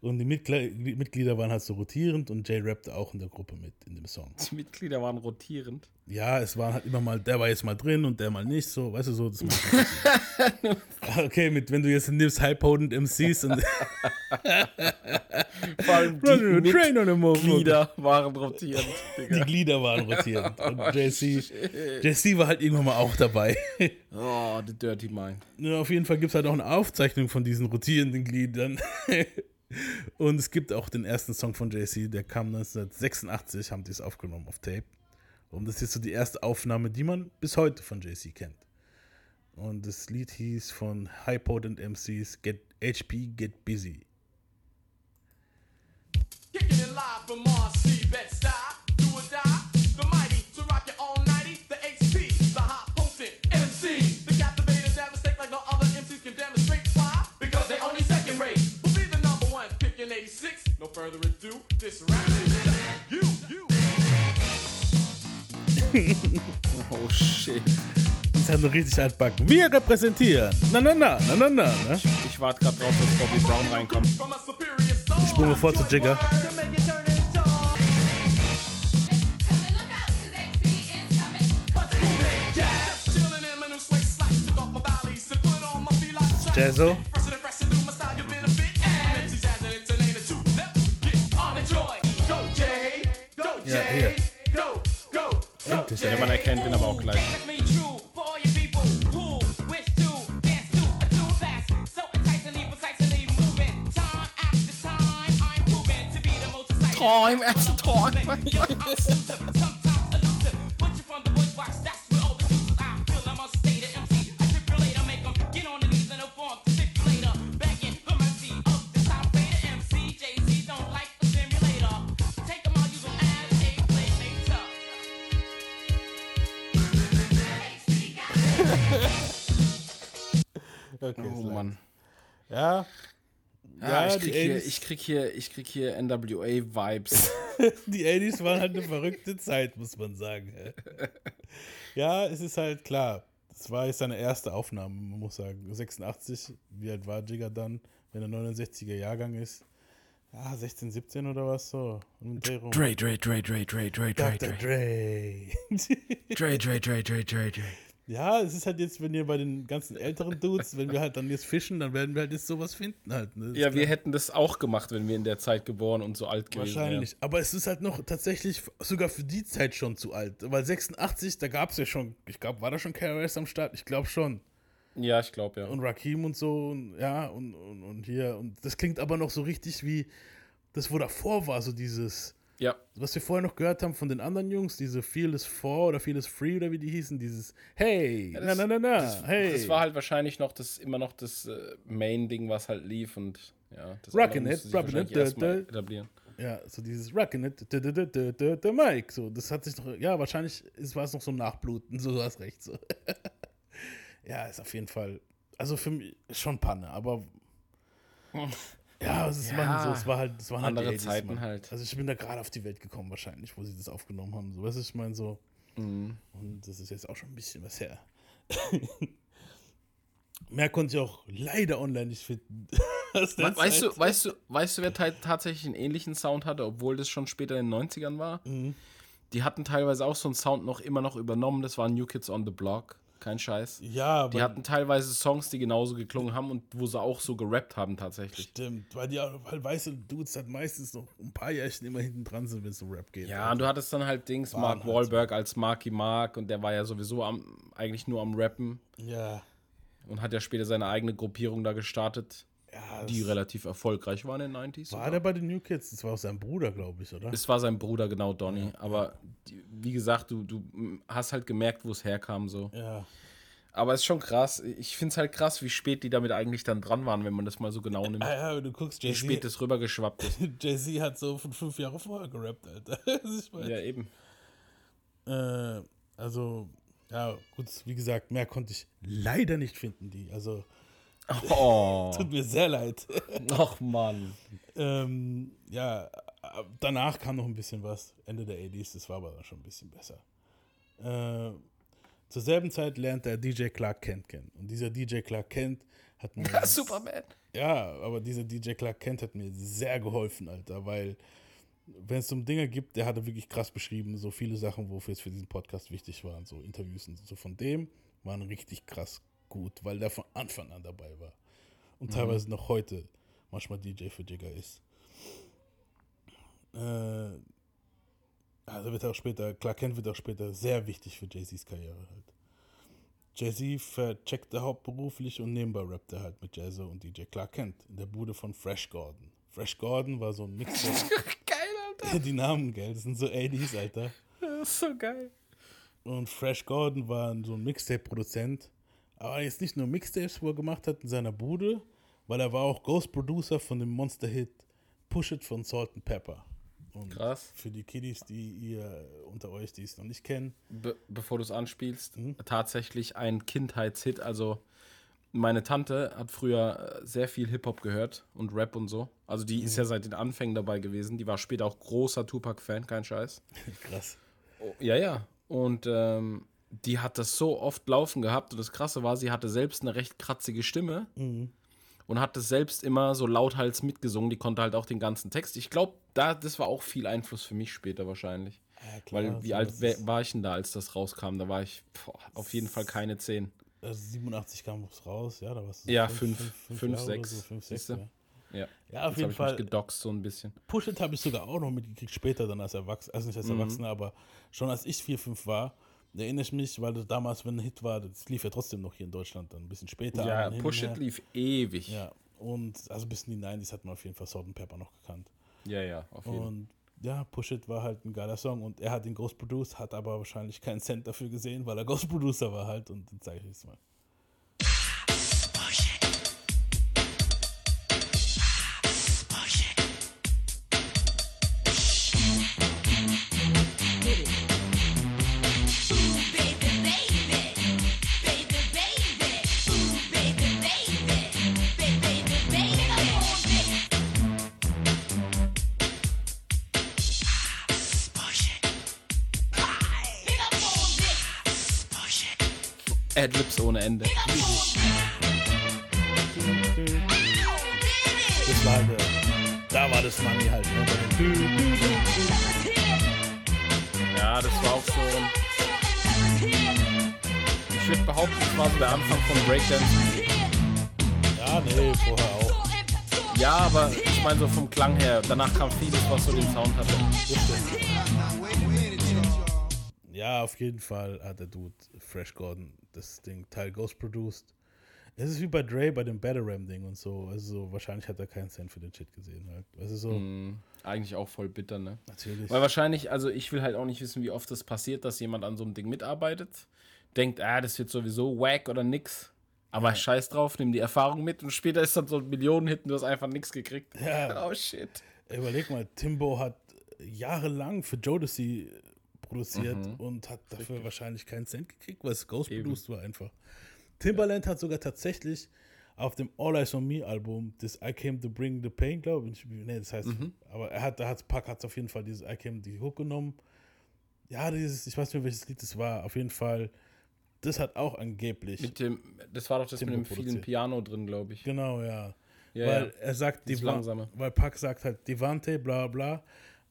Und die Mitgle die Mitglieder waren halt so rotierend und Jay rappte auch in der Gruppe mit in dem Song. die Mitglieder waren rotierend. Ja, es waren halt immer mal, der war jetzt mal drin und der mal nicht, so, weißt du, so. Das okay, mit, wenn du jetzt nimmst High Potent MCs und Vor allem die. Mitglieder waren rotierend. die Digga. Glieder waren rotierend. Und JC, JC war halt irgendwann mal auch dabei. Oh, the dirty mind. Ja, auf jeden Fall gibt es halt auch eine Aufzeichnung von diesen rotierenden Gliedern. Und es gibt auch den ersten Song von JC, der kam 1986, haben die es aufgenommen auf Tape. Und das ist so die erste Aufnahme, die man bis heute von JC kennt. Und das Lied hieß von High Potent MCs Get HP Get Busy. Kicking it live from RC No further ado, this rap is you, you. Oh shit. Das ist halt nur richtig altbacken. Wir repräsentieren. Na, na, na, na, na, na. Ne? Ich warte gerade drauf, dass Bobby Brown reinkommt. Ich springe vor zu Jigger. To go, Endlich, Jay. Ja, man erkennt ihn aber auch gleich. It's me true Ja. Ja, ich, die krieg hier, 80s ich krieg hier, ich krieg hier NWA-Vibes. Die 80s waren halt eine verrückte Zeit, muss man sagen. Ja, es ist halt klar. Das war jetzt seine erste Aufnahme, man muss sagen. 86, wie alt war Jigger dann, wenn er 69er Jahrgang ist? Ja, 16, 17 oder was so. Um Dreh rum. Dre, Dre, Dre, Dre, Dre, Dre, Dre, Dr. Dre. Dre. Dre, Dre, Dre, Dre, Dre, Dre. Ja, es ist halt jetzt, wenn ihr bei den ganzen älteren Dudes, wenn wir halt dann jetzt fischen, dann werden wir halt jetzt sowas finden halt. Ne? Ja, wir klar. hätten das auch gemacht, wenn wir in der Zeit geboren und so alt gewesen wären. Wahrscheinlich. Aber es ist halt noch tatsächlich sogar für die Zeit schon zu alt. Weil 86, da gab es ja schon, ich glaube, war da schon KRS am Start? Ich glaube schon. Ja, ich glaube, ja. Und Rakim und so, und, ja, und, und, und hier. Und das klingt aber noch so richtig wie, das, wo davor war, so dieses, Ja, was wir vorher noch gehört haben von den anderen Jungs, diese Feel is For oder Feel is Free oder wie die hießen, dieses Hey, Ja, na das- na na na, das, hey. das war halt wahrscheinlich noch das immer noch das äh, Main-Ding, was halt lief und ja, das Rockin' it, wahrscheinlich it, da, da. etablieren. Ja, so dieses Rockin' it, da, da, da, da, da, da, Mike. So, das hat sich noch, ja, wahrscheinlich war es noch so ein Nachbluten, so du hast recht. So. ja, ist auf jeden Fall, also für mich schon Panne, aber ja, es, ist Ja, Mann, so, es war halt, es waren halt andere 80s, Zeiten Mann. halt. Also ich bin da gerade auf die Welt gekommen wahrscheinlich, wo sie das aufgenommen haben. So, weißt du, ich meine so, Mhm. und das ist jetzt auch schon ein bisschen was her. Mehr konnte ich auch leider online nicht finden. Weißt du, weißt du, weißt du, wer ta- tatsächlich einen ähnlichen Sound hatte, obwohl das schon später in den 90ern war? Mhm. Die hatten teilweise auch so einen Sound noch immer noch übernommen, das waren New Kids on the Block. Kein Scheiß. Ja, aber Die hatten teilweise Songs, die genauso geklungen haben und wo sie auch so gerappt haben tatsächlich. Stimmt, weil die weil weiße Dudes halt meistens noch ein paar Jährchen immer hinten dran sind, wenn es um Rap geht. Ja, und du hattest dann halt Dings, Mark halt Wahlberg als Marky Mark und der war ja sowieso am, eigentlich nur am Rappen Ja, und hat ja später seine eigene Gruppierung da gestartet, ja die relativ erfolgreich waren in den 90s. war sogar. der bei den New Kids? Das war auch sein Bruder, glaube ich, oder? Es war sein Bruder, genau, Donny. Aber die, wie gesagt, du, du hast halt gemerkt, wo es herkam so. ja. Aber es ist schon krass. Ich finde es halt krass, wie spät die damit eigentlich dann dran waren, wenn man das mal so genau nimmt. Ja, wenn du guckst, Wie spät Jay-Z das rübergeschwappt ist. Jay hat so von fünf Jahre vorher gerappt, Alter. Ja, eben. äh, also, ja, gut, wie gesagt, mehr konnte ich leider nicht finden, die. Also, Oh, tut mir sehr leid. ach Mann. ähm, ja, danach kam noch ein bisschen was. Ende der 80s, das war aber dann schon ein bisschen besser. Äh, zur selben Zeit lernte er DJ Clark Kent kennen. Und dieser DJ Clark Kent hat mir. Superman. Ja, aber dieser DJ Clark Kent hat mir sehr geholfen, Alter, weil wenn es um Dinge gibt, der hatte wirklich krass beschrieben, so viele Sachen, wofür es für diesen Podcast wichtig waren, so Interviews und so von dem waren richtig krass gut, weil der von Anfang an dabei war und teilweise noch heute manchmal DJ für Jigger ist. Äh, also wird auch später, Clark Kent wird auch später sehr wichtig für Jay-Z's Karriere halt. Jay-Z vercheckte hauptberuflich und nebenbei rappte er halt mit Jazzo und DJ Clark Kent in der Bude von Fresh Gordon. Fresh Gordon war so ein Mix. Geil, Alter. die Namen, gell, das sind so 80s, Alter. Das ist so geil. Und Fresh Gordon war so ein Mixtape-Produzent. Aber jetzt nicht nur Mixtapes, wo er gemacht hat in seiner Bude, weil er war auch Ghost-Producer von dem Monster-Hit Push It von Salt and Pepper. Und Krass. Für die Kiddies, die ihr unter euch, die es noch nicht kennen, Be bevor du es anspielst, Mhm. tatsächlich ein Kindheitshit. Also meine Tante hat früher äh, sehr viel Hip-Hop gehört und Rap und so. Also die Mhm. ist ja seit den Anfängen dabei gewesen. Die war später auch großer Tupac-Fan, kein Scheiß. krass. Oh, ja, ja. Und ähm, die hat das so oft laufen gehabt. Und das Krasse war, sie hatte selbst eine recht kratzige Stimme. Mhm. Und hat das selbst immer so lauthals mitgesungen. Die konnte halt auch den ganzen Text. Ich glaube, da, das war auch viel Einfluss für mich später wahrscheinlich. Ja, klar, Weil wie so, alt war ich denn da, als das rauskam? Da war ich boah, auf jeden Fall keine 10. Also 87 kam es raus, ja, da warst du so Ja, fünf, fünf, fünf, fünf, Jahre oder sechs, So, fünf, sechs, siehste? ja. Ja, auf Jetzt jeden hab ich Fall. mich gedoxt so ein bisschen. Push It habe ich sogar auch noch mitgekriegt, später dann als Erwachsener, also nicht als Mhm. Erwachsener, aber schon als ich 4, 5 war, erinnere ich mich, weil das damals, wenn ein Hit war, das lief ja trotzdem noch hier in Deutschland, dann ein bisschen später. Ja, Push It lief ewig. Ja, und also bis in die 90s hat man auf jeden Fall Salt and Pepper noch gekannt. ja, ja auf jeden Fall. Und ja, Push It war halt ein geiler Song und er hat ihn Ghost Produced, hat aber wahrscheinlich keinen Cent dafür gesehen, weil er Ghost Producer war halt und dann zeige ich es mal. Ende. Das war der, da war das Money halt, ne? Ja, das war auch so. Ich würde behaupten, das war so der Anfang von Breakdance. Ja, nee, vorher auch. Ja, aber ich meine so vom Klang her. Danach kam vieles, was so den Sound hatte. Ja, auf jeden Fall hat der Dude Fresh Gordon das Ding Teil Ghost produced. Es ist wie bei Dre bei dem Batteram-Ding und so. Also so, wahrscheinlich hat er keinen Cent für den Shit gesehen halt. Also so, Mhm. Eigentlich auch voll bitter, ne? natürlich. Weil wahrscheinlich, also ich will halt auch nicht wissen, wie oft das passiert, dass jemand an so einem Ding mitarbeitet, denkt, ah, das wird sowieso wack oder nix. Aber scheiß drauf, nimm die Erfahrung mit und später ist dann so ein Millionen-Hit und du hast einfach nichts gekriegt. Ja. Oh shit. Überleg mal, Timbo hat jahrelang für Jodeci produziert Mhm. und hat dafür wahrscheinlich keinen Cent gekriegt, weil es Ghost produced war einfach. Timbaland hat sogar tatsächlich auf dem All Eyes on Me Album das I Came to Bring the Pain, glaube ich. Nee, das heißt, Mhm. aber er hat, da hat Pack hat auf jeden Fall dieses I Came die Hook genommen. Ja, dieses, ich weiß nicht mehr, welches Lied das war. Auf jeden Fall, das hat auch angeblich. Mit dem, das war doch das Timbo mit dem vielen produziert. Piano drin, glaube ich. Genau, ja. Ja, weil ja. er sagt, Langsame. weil Pack sagt halt Devante, bla bla,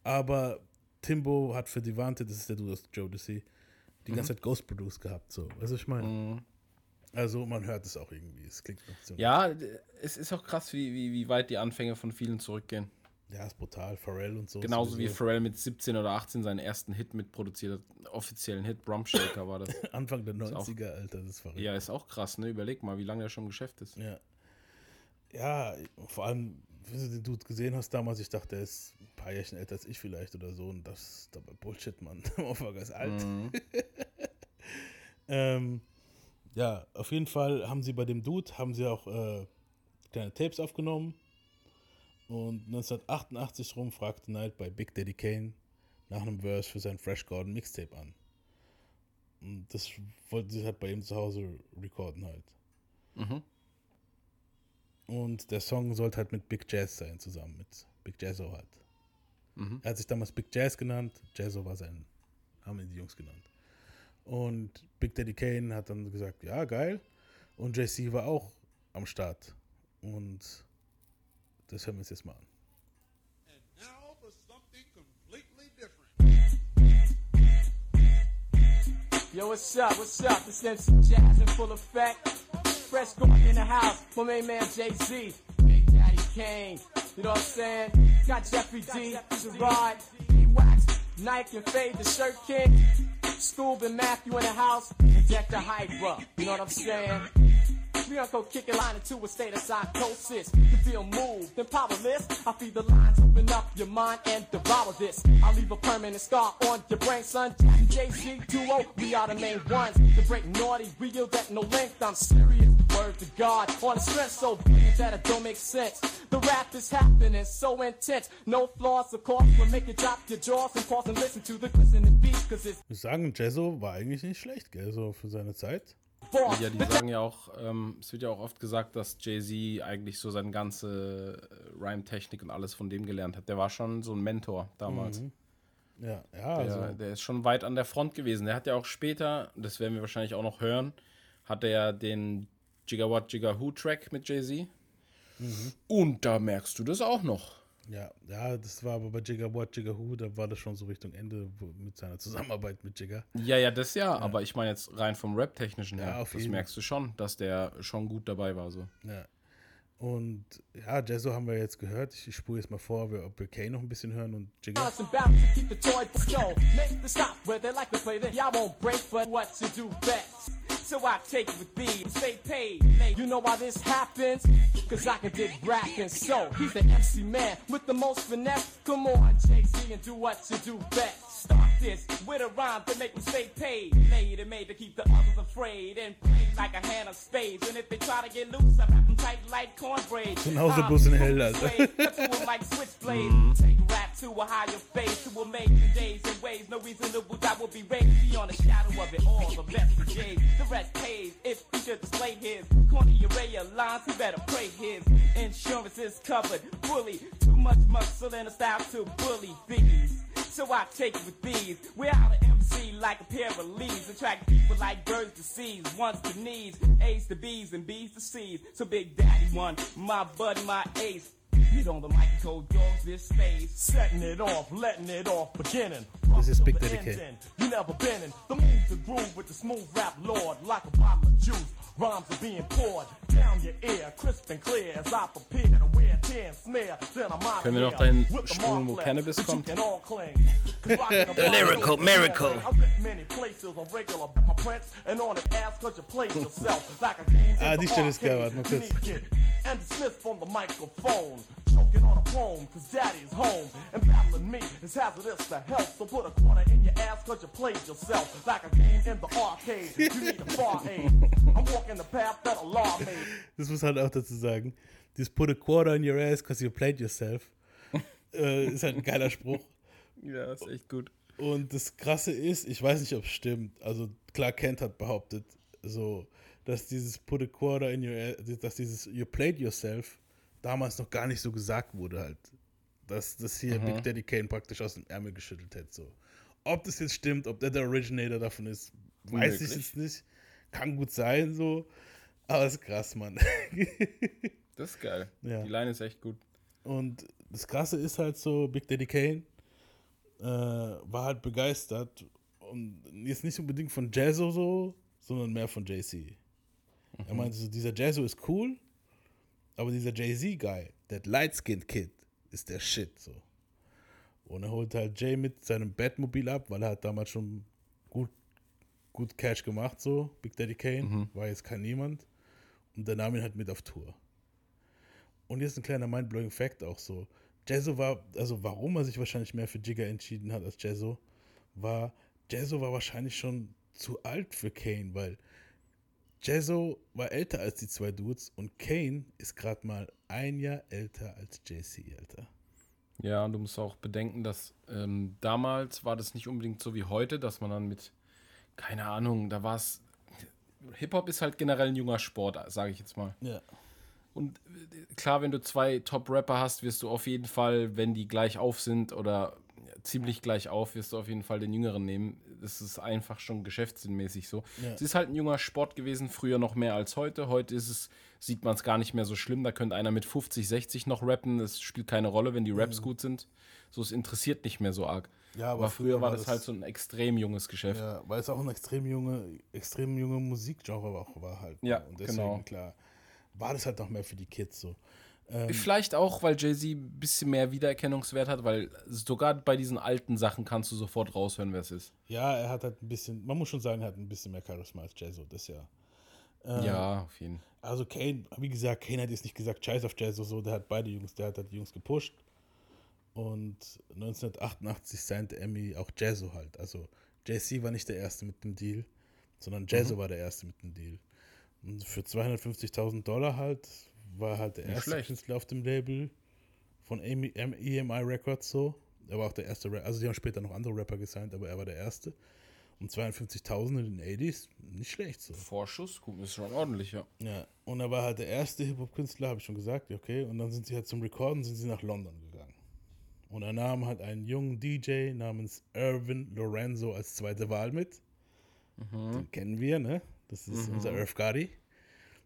aber Timbo hat für Devante, das ist der Dude aus Jodeci, die Mhm. ganze Zeit Ghost Produce gehabt, so. Weißt du, was ich meine? Also man hört es auch irgendwie, es klingt so. Ja, es ist auch krass, wie, wie, wie weit die Anfänge von vielen zurückgehen. Ja, ist brutal, Pharrell und so. Genauso wie sowieso. Pharrell mit 17 oder 18 seinen ersten Hit mitproduziert hat, offiziellen Hit, Brumshaker war das. Anfang der auch- 90er, Alter, das ist verrückt. Ja, ist auch krass, ne? Überleg mal, wie lange er schon im Geschäft ist. Ja. Ja, vor allem, wie du den Dude gesehen hast damals, ich dachte, er ist ein paar Jährchen älter als ich vielleicht oder so und das ist dabei Bullshit, Mann. Der Motherfucker ist alt. ähm, ja, auf jeden Fall haben sie bei dem Dude, haben sie auch äh, kleine Tapes aufgenommen und 1988 rum fragte Knight bei Big Daddy Kane nach einem Verse für sein Fresh Gordon Mixtape an. Und das wollten sie halt bei ihm zu Hause recorden halt. Und der Song sollte halt mit Big Jazz sein, zusammen mit Big Jazzo halt. Er hat sich damals Big Jazz genannt, Jazzo war sein, haben ihn die Jungs genannt. Und Big Daddy Kane hat dann gesagt, ja, geil. Und JC war auch am Start. Und das hören wir uns jetzt mal an. Now for something completely different. Yo, what's up? What's up? This MC Jazz in full effect. Fresh in the house. My main man Jay Z. Big Daddy Kane. You know what I'm saying? Got Jeffrey D. Gerard. Wax. Nike and Fade, the shirt king. Scoob and Matthew in the house. And Deck the up. You know what I'm saying? We go kick a line into a state of psychosis. You feel moved and powerless. I feed the lines, open up your mind and devour this. I'll leave a permanent scar on your brain, son. Jack JC duo, we are the main ones. The break naughty, real that no length. I'm serious. Word to God. On the strength so big that it don't make sense. The rap is happening so intense. No flaws, of course, will make you drop your jaws and pause and listen to the glistening beat. Cause it's Ich sagen, Jazzo war eigentlich nicht schlecht, gell, so für seine Zeit. Ja, die sagen ja auch, ähm, es wird ja auch oft gesagt, dass Jay-Z eigentlich so seine ganze äh, Rhyme-Technik und alles von dem gelernt hat. Der war schon so ein Mentor damals. Ja, ja, also. Der, der ist schon weit an der Front gewesen. Der hat ja auch später, das werden wir wahrscheinlich auch noch hören, hat er ja den Gigawatt Giga Who Track mit Jay-Z. Und da merkst du das auch noch. Ja, ja, das war aber bei Jigga What, Jigga Who, da war das schon so Richtung Ende mit seiner Zusammenarbeit mit Jigga. Ja, ja, das ja, aber ich meine jetzt rein vom Rap-Technischen her, Ja, auf das jeden. merkst du schon, dass der schon gut dabei war. So. Ja. Und ja, Jazzo haben wir jetzt gehört. Ich, ich spule jetzt mal vor, wir- ob wir Kay noch ein bisschen hören und Jigga. Balance and balance to keep the toy go. Make the stop where they like to play this. Y'all won't break for what you do best. So I take it with these and stay paid. You know why this happens? Cause I can dig rapping. So he's the MC man with the most finesse. Come on, Jay-Z, and do what you do best. Start this with a rhyme to make them stay paid. Made and made to keep the others afraid. And play like a hand of spades. And if they try to get loose, I wrap them tight like cornbread. Genauso bloß in hell, Alter. Cut to 'em like switchblades. To a higher phase, to amazing days and ways. No reasonable doubt will be raised beyond the shadow of it all. The best of J's, the rest pays. If he should display his corny array of lines, he better pray his insurance is covered. Bully, too much muscle and a style to bully these. So I take it with these. We're out of MC like a pair of leaves. Attract people like birds to seas. Ones to knees, A's to B's and B's to C's. So Big Daddy one, my buddy, my ace. Get on the mic and code dogs this space. Setting it off, letting it off, beginning. This is Big the Daddy Kane. ending. You never been in the move to groove with the smooth rap lord like a bottle of juice. Rhymes are being poured down your ear, crisp and clear as I prepare to wear tin snare. Then I'm out Können wir here noch dahin with the spulen, wo Marflex Cannabis that kommt? can all claim. 'Cause rockin' the Lyrical miracle. I've been many places on regular my prints and on it ass cause you played yourself like a game in Ah, the die Stelle ist geil, arcade. warte mal kurz. need to get Andy Smith from the microphone. Choking on a poem, cause daddy's home. And battling me is hazardous to health. So put a quarter in your ass cause you played yourself. Like a game in the arcade. You need a far aid. I'm walking the path that a law made. Das muss halt auch dazu sagen. Dieses put a quarter in your ass because you played yourself. äh, ist halt ein geiler Spruch. Ja, ist echt gut. Und das Krasse ist, ich weiß nicht, ob es stimmt. Also klar, Kent hat behauptet, so, dass dieses put a quarter in your ass, dass dieses you played yourself damals noch gar nicht so gesagt wurde halt. Dass das hier Big Daddy Kane praktisch aus dem Ärmel geschüttelt hätte. So. Ob das jetzt stimmt, ob der der Originator davon ist, weiß ich Möglich. jetzt nicht. Kann gut sein, so. Aber ist krass, Mann. Das ist geil. Ja. Die Line ist echt gut. Und das Krasse ist halt so, Big Daddy Kane äh, war halt begeistert und jetzt nicht unbedingt von Jazzo so, sondern mehr von JC. Er meinte so, dieser Jazzo ist cool, aber dieser Jay-Z-Guy, der Light-Skinned Kid, ist der Shit so. Und er holt halt Jay mit seinem Batmobil ab, weil er hat damals schon gut, gut Cash gemacht, so, Big Daddy Kane, war jetzt kein Niemand. Und der nahm ihn halt mit auf Tour. Und jetzt ein kleiner mindblowing Fact auch so. Jazzo war, also warum er sich wahrscheinlich mehr für Jigger entschieden hat als Jazzo, war, Jazzo war wahrscheinlich schon zu alt für Kane, weil Jazzo war älter als die zwei Dudes und Kane ist gerade mal ein Jahr älter als JC, Alter. Ja, und du musst auch bedenken, dass ähm, damals war das nicht unbedingt so wie heute, dass man dann mit, keine Ahnung, da war es. Hip-Hop ist halt generell ein junger Sport, sage ich jetzt mal. Ja. Und äh, klar, wenn du zwei Top-Rapper hast, wirst du auf jeden Fall, wenn die gleich auf sind oder ziemlich gleich auf, wirst du auf jeden Fall den Jüngeren nehmen. Das ist einfach schon geschäftssinnmäßig so. Ja. Es ist halt ein junger Sport gewesen, früher noch mehr als heute. Heute ist es, sieht man es gar nicht mehr so schlimm. Da könnte einer mit 50, 60 noch rappen. Das spielt keine Rolle, wenn die Raps gut sind. So, es interessiert nicht mehr so arg. Mhm. Ja, aber aber, früher war war das, das- halt so ein extrem junges Geschäft. Ja, weil es auch ein extrem junge, extrem junge Musikgenre auch war halt. Ja, Und deswegen, genau. klar, war das halt noch mehr für die Kids so. Vielleicht auch, weil Jay-Z ein bisschen mehr Wiedererkennungswert hat, weil sogar bei diesen alten Sachen kannst du sofort raushören, wer es ist. Ja, er hat halt ein bisschen, man muss schon sagen, er hat ein bisschen mehr Charisma als Jazzo, das ja. ja, auf jeden Fall. Also Kane, wie gesagt, Kane hat jetzt nicht gesagt, scheiß auf Jazzo, so, der hat beide Jungs, der hat halt die Jungs gepusht. Und 1988 signte Emmy auch Jazzo halt. Also JC war nicht der Erste mit dem Deal, sondern Jazzo Mhm. war der Erste mit dem Deal. Und für 250.000 Dollar halt war halt der Nicht erste schlecht. Künstler auf dem Label von EMI, EMI Records so. Er war auch der erste Rapper, also die haben später noch andere Rapper gesigned, aber er war der Erste. Und 52.000 in den 80s, nicht schlecht so. Vorschuss, gut, ist schon ordentlich, ja. Ja, und er war halt der erste Hip-Hop-Künstler, habe ich schon gesagt, okay. Und dann sind sie halt zum Recorden, sind sie nach London gegangen. Und er nahm halt einen jungen DJ namens Irvin Lorenzo als zweite Wahl mit. Den kennen wir, ne? Das ist unser Irv Gotti.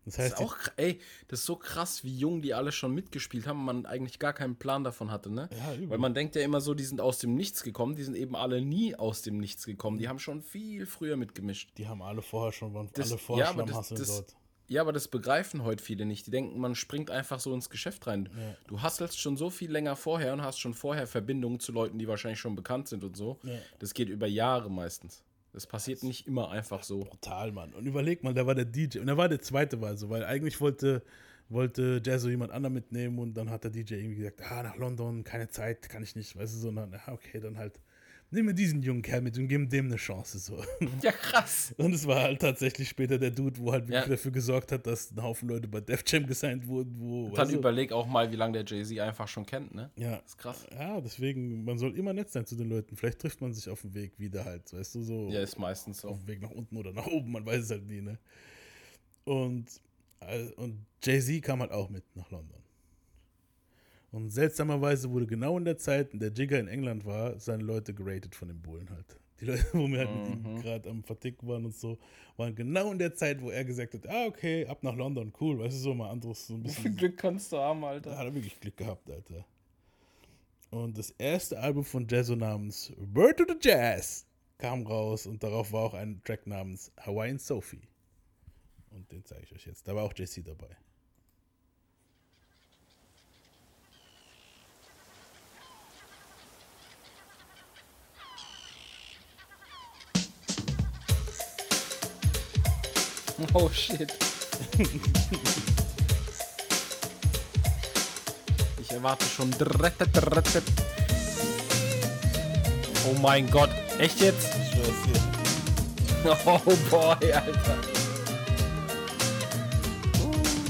Das Das heißt, ist auch, ey, das ist so krass, wie jung die alle schon mitgespielt haben und man eigentlich gar keinen Plan davon hatte, ne? Ja, übel. Weil man denkt ja immer so, die sind aus dem Nichts gekommen, die sind eben alle nie aus dem Nichts gekommen, die haben schon viel früher mitgemischt. die, haben alle vorher schon, waren Das- alle vorher ja, schon aber am das- Hasseln das- dort. Ja, aber das begreifen heute viele nicht. Die denken, man springt einfach so ins Geschäft rein. Du hasselst schon so viel länger vorher und hast schon vorher Verbindungen zu Leuten, die wahrscheinlich schon bekannt sind und so. Ja. Das geht über Jahre meistens. Das passiert nicht immer einfach so. Brutal, Mann. Und überleg mal, da war der DJ. Und er war der zweite Wahl so, weil eigentlich wollte, wollte Jazzo jemand anderen mitnehmen und dann hat der DJ irgendwie gesagt, ah, nach London, keine Zeit, kann ich nicht, weißt du, sondern, ah, okay, dann halt, nehmen wir diesen jungen Kerl mit und geben dem eine Chance, so. Ja, krass. Und es war halt tatsächlich später der Dude, wo halt wirklich Ja. dafür gesorgt hat, dass ein Haufen Leute bei Def Jam gesigned wurden, wo, Dann weißt du, überleg auch mal, wie lange der Jay-Z einfach schon kennt, ne? ja. Das ist krass. Ja, deswegen, man soll immer nett sein zu den Leuten. Vielleicht trifft man sich auf dem Weg wieder halt, weißt du, so. Ja, ist meistens so. auf dem Weg nach unten oder nach oben, man weiß es halt nie, ne? Und, äh, und Jay-Z kam halt auch mit nach London. Und seltsamerweise wurde genau in der Zeit, in der Jigger in England war, seine Leute geratet von den Bullen halt. Die Leute, wo wir halt mit ihm gerade am Vertick waren und so, waren genau in der Zeit, wo er gesagt hat, ah, okay, ab nach London, cool, weißt du, so mal anderes, so ein bisschen Glück kannst du haben, da Alter. hat er wirklich Glück gehabt, Alter. Und das erste Album von Jazzo namens Word to the Jazz kam raus und darauf war auch ein Track namens Hawaiian Sophie. Und den zeige ich euch jetzt. Da war auch JC dabei. Oh shit. Ich erwarte schon. Drette, drette. Oh mein Gott. Oh boy.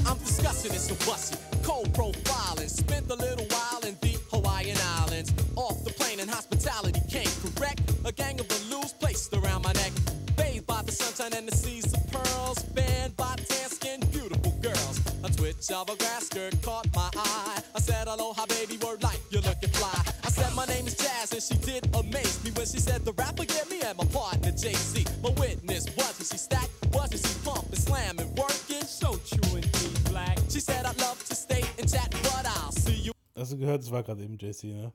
I'm discussing it so bussy. Cold profiling. Spent a little while in the Hawaiian Islands. Off the plane and hospitality came correct. A gang of balloons placed around my neck. Bathed by the sunshine and the seas Of a grass skirt caught my eye. I said, Aloha, baby, word like you're looking fly. I said, My name is Jazz, and she did amaze me when she said, The rapper get me and my partner JC. My witness wasn't she stacked, wasn't she pumping, slamming, working? So true indeed, black. She said, I'd love to stay and chat, but I'll see you. Also gehört, es war gerade eben JC, ne?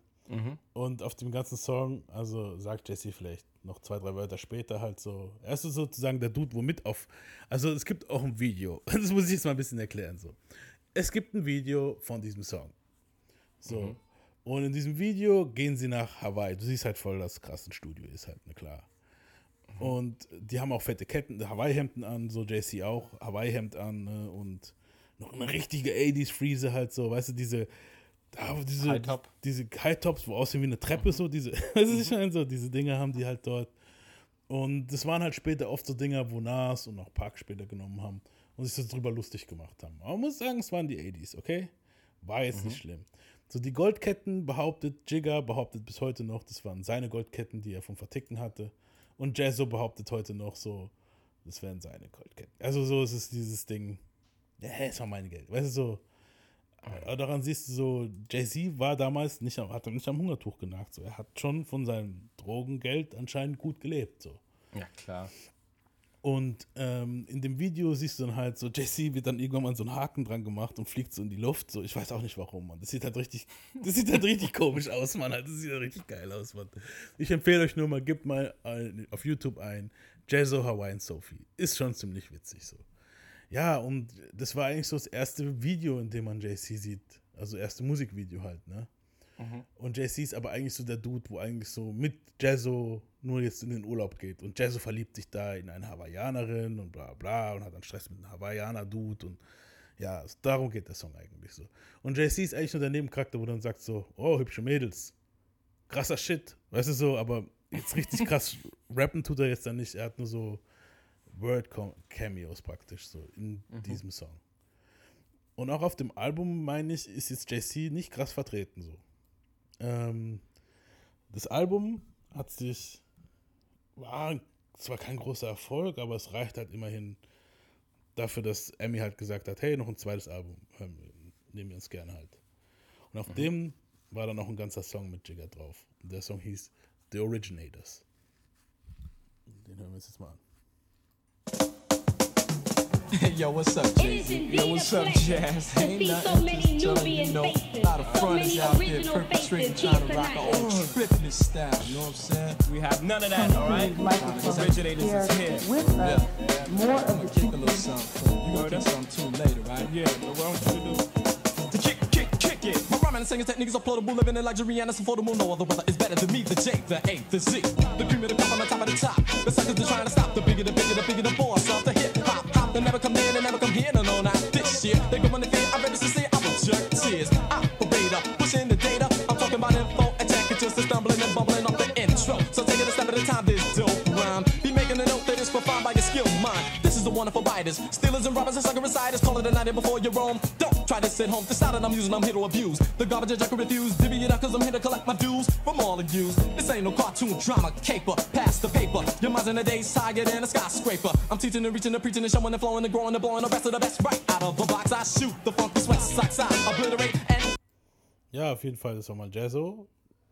Und auf dem ganzen Song, also sagt JC vielleicht noch zwei, drei Wörter später halt so, er ist so sozusagen der Dude, womit auf, also es gibt auch ein Video, das muss ich jetzt mal ein bisschen erklären, so. Es gibt ein Video von diesem Song. So. Und in diesem Video gehen sie nach Hawaii. Du siehst halt voll, das krasse Studio ist halt, ne klar. Und die haben auch fette Ketten, Hawaii-Hemden an, so JC auch, Hawaii-Hemd an ne? und noch eine richtige 80s-Friese halt so, weißt du, diese, da, diese, High-Top. diese High-Tops, wo aussehen wie eine Treppe, so, diese, das ist schon so, diese Dinger haben die halt dort. Und das waren halt später oft so Dinger, wo Nas und auch Park später genommen haben und sich so drüber lustig gemacht haben. Aber man muss sagen, es waren die 80s, okay? War jetzt nicht schlimm. So, die Goldketten behauptet, Jigger behauptet bis heute noch, das waren seine Goldketten, die er vom Verticken hatte. Und Jazzo behauptet heute noch so, das wären seine Goldketten. Also so ist es dieses Ding, ja, es war mein Geld. Weißt du, so, aber daran siehst du so, Jay-Z war damals nicht, am- hat nicht am Hungertuch genagt. So. Er hat schon von seinem Drogengeld anscheinend gut gelebt. So. Ja, klar. Und ähm, in dem Video siehst du dann halt so, Jay-Z wird dann irgendwann mal so einen Haken dran gemacht und fliegt so in die Luft. So, ich weiß auch nicht warum, Mann. Das sieht halt richtig, das sieht halt richtig komisch aus, Mann. Das sieht halt richtig geil aus, Mann. Ich empfehle euch nur mal, gebt mal auf YouTube ein Jazzo Hawaiian Sophie. Ist schon ziemlich witzig so. Ja, und das war eigentlich so das erste Video, in dem man JC sieht. Also erste Musikvideo halt, ne? Und JC ist aber eigentlich so der Dude, wo eigentlich so mit Jazzo nur jetzt in den Urlaub geht. Und Jazzo verliebt sich da in eine Hawaiianerin und bla bla und hat dann Stress mit einem Hawaiianer-Dude und ja, darum geht der Song eigentlich so. Und JC ist eigentlich nur der Nebencharakter, wo dann sagt so, oh, hübsche Mädels, krasser Shit, weißt du so, aber jetzt richtig krass rappen tut er jetzt dann nicht, er hat nur so Word-Cameos praktisch so in diesem Song. Und auch auf dem Album, meine ich, ist jetzt JC nicht krass vertreten so. Ähm, das Album hat sich, war zwar kein großer Erfolg, aber es reicht halt immerhin dafür, dass Emmy halt gesagt hat, hey, noch ein zweites Album, wir, nehmen wir uns gerne halt. Und auf dem war dann noch ein ganzer Song mit Jigger drauf. Der Song hieß The Originators. Den hören wir uns jetzt mal an. Yo, what's up, Jay-Z? Yo, what's up, Jazz? Ain't nothing, just telling you, know, a lot of fronts out there perpetrating, trying to rock our own tripping style, you know what I'm saying? We have none of that, all right? The originators is here. Yeah, more of the kick a little something. You gonna kick something too later, right? Yeah, but what don't you do? To kick, kick, kick it. My rhyming and singing techniques are floatable, living in luxury and it's affordable. No other brother is better than me, the J, the A, the Z. The cream of the crop on the top of the top. The suckers are trying to stop. The bigger, the bigger, the bigger, the boss of the never come near, they never come here. No, no, not this year. They go on the fear. I'm ready to see. A note that profound by your skill mind. This is the one for biters. Stealers and robbers and sucker reciters. Call it a night before you roam. Don't try to sit home. The style that I'm using, I'm here to abuse. The garbage I can refuse. Divvy it up cause I'm here to collect my dues from all of yous. This ain't no cartoon drama caper. Pass the paper. Your mind's in the days higher than a skyscraper. I'm teaching and reaching and preaching and showing and flowing and growing and blowing the best of the best right out of the box. I shoot the funky sweat socks. I obliterate and Ja, auf jeden Fall, das war mal Jazzo.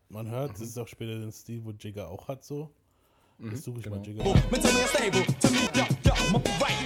Man hört, das ist auch später den Stil, wo Jigger auch hat so. Das suche ich mal Jigger. mentally unstable. To me, yo, yo, I'm right.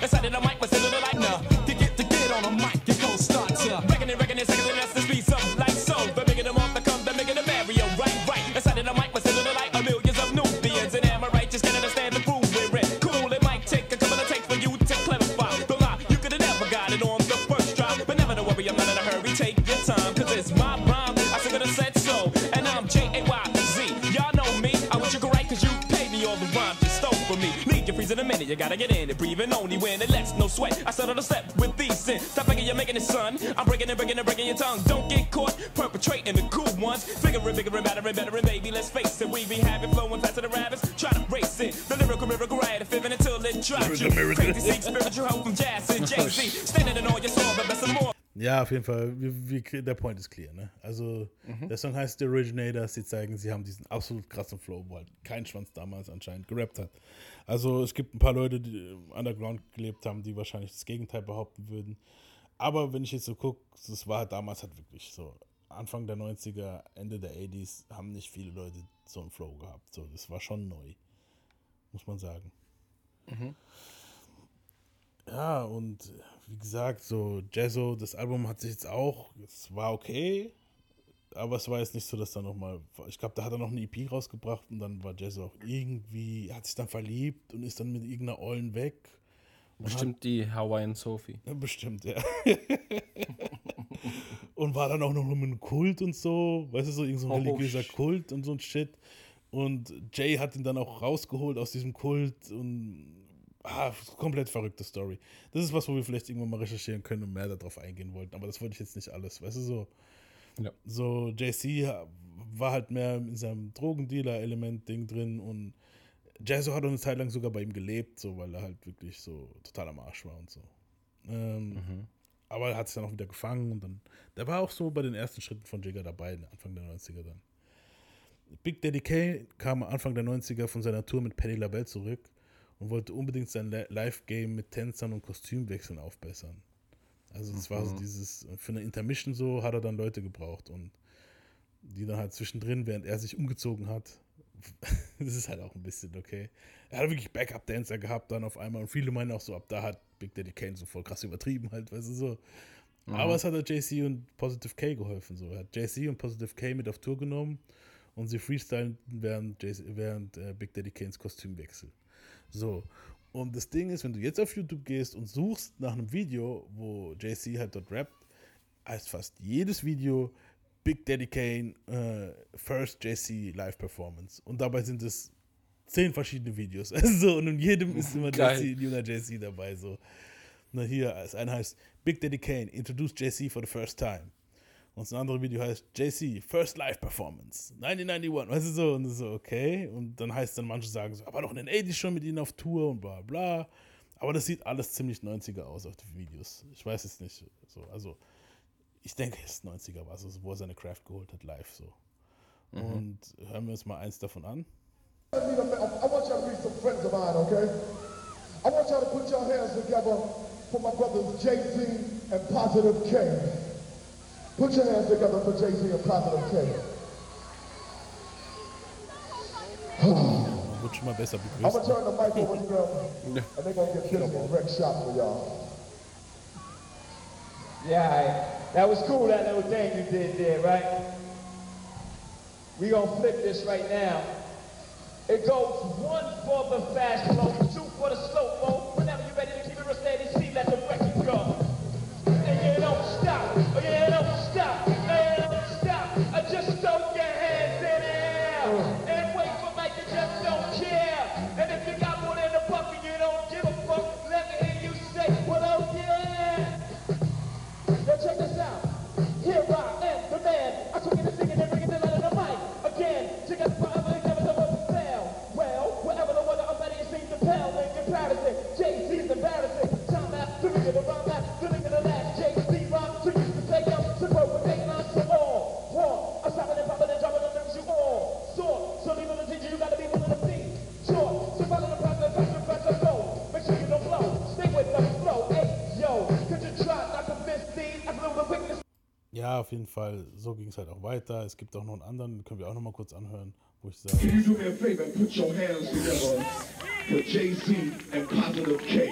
A minute, You gotta get in it, breathing only when it lets no sweat. I settle the step with these in. Stop thinking you're making it, son. I'm breaking and breaking and breaking your tongue. Don't get caught perpetrating the cool ones. And bigger and better and better and baby, let's face it. We be having flowing faster than rabbits. Try to race it. The lyrical miracle right, fiving until it drops you. Crazy seek spiritual help from Jazz and Jay-Z. Oh, Standing in all your soul, but that's some more. Ja, auf jeden Fall. Wir, wir, der Point ist clear, ne? Also, mhm. der Song heißt The Originators. Sie zeigen, sie haben diesen absolut krassen Flow, wo halt kein Schwanz damals anscheinend gerappt hat. Also, es gibt ein paar Leute, die im Underground gelebt haben, die wahrscheinlich das Gegenteil behaupten würden. Aber wenn ich jetzt so gucke, das war halt damals halt wirklich so. Anfang der 90er, Ende der 80s haben nicht viele Leute so einen Flow gehabt. So, das war schon neu. Muss man sagen. Ja, und äh, wie gesagt, so Jazzo, das Album hat sich jetzt auch, es war okay, aber es war jetzt nicht so, dass da nochmal, ich glaube, da hat er noch eine EP rausgebracht und dann war Jazzo auch irgendwie, hat sich dann verliebt und ist dann mit irgendeiner Ollen weg. Bestimmt die Hawaiian Sophie. bestimmt, ja. und war dann auch noch mit einem Kult und so, weißt du, so irgend so ein Oh, religiöser sh- Kult und so ein Shit. Und Jay hat ihn dann auch rausgeholt aus diesem Kult und ah, komplett verrückte Story. Das ist was, wo wir vielleicht irgendwann mal recherchieren können und mehr darauf eingehen wollten, aber das wollte ich jetzt nicht alles, weißt du, so. Ja. So, JC war halt mehr in seinem Drogendealer-Element-Ding drin und Jazzo hat auch eine Zeit lang sogar bei ihm gelebt, so, weil er halt wirklich so total am Arsch war und so. Ähm, Aber er hat sich dann auch wieder gefangen und dann, der war auch so bei den ersten Schritten von Jigger dabei, Anfang der 90er dann. Big Daddy Kane kam Anfang der 90er von seiner Tour mit Paddy LaBelle zurück und wollte unbedingt sein Li- Live-Game mit Tänzern und Kostümwechseln aufbessern. Also das war so dieses, für eine Intermission so hat er dann Leute gebraucht und die dann halt zwischendrin, während er sich umgezogen hat, das ist halt auch ein bisschen okay. Er hat wirklich Backup-Dancer gehabt dann auf einmal und viele meinen auch so, ab da hat Big Daddy Kane so voll krass übertrieben halt, weißt du so. Aber es hat der JC und Positive K geholfen so. Er hat JC und Positive K mit auf Tour genommen und sie freestylen während, JC, während äh, Big Daddy Kanes Kostümwechsel. So. Und das Ding ist, wenn du jetzt auf YouTube gehst und suchst nach einem Video, wo JC halt dort rappt, heißt fast jedes Video Big Daddy Kane äh, First JC Live Performance. Und dabei sind es zehn verschiedene Videos. Also, und in jedem ist immer. JC, junger JC dabei. So. Na hier, das eine heißt Big Daddy Kane Introduced JC for the first time. Und das andere Video heißt JC First Live Performance 1991. Weißt du so? Und so, okay. Und dann heißt dann, manche sagen so, aber noch in den 80s schon mit ihnen auf Tour und bla bla. Aber das sieht alles ziemlich 90er aus auf den Videos. Ich weiß es nicht. So, also, ich denke, es ist 90er war so, wo er seine Craft geholt hat, live so. Und hören wir uns mal eins davon an. I want y'all to meet some friends of mine, okay? I want y'all to put your hands together for my brothers Jay-Z and Positive K. Put your hands together for Jay-Z and Positive K. Man wird schon mal besser I'm gonna begrüßt. turn the mic over to them, and they're gonna get busy and wreck shop for y'all. Yeah, all right. that was cool, that little thing you did there, right? We gonna flip this right now. It goes one for the fast flow, two for the slow flow. Auf jeden Fall. So ging es halt auch weiter. Es gibt auch noch einen anderen, den können wir auch noch mal kurz anhören, wo ich sage, Can you do me a favor and put your hands together for Jay-Z and Positive K?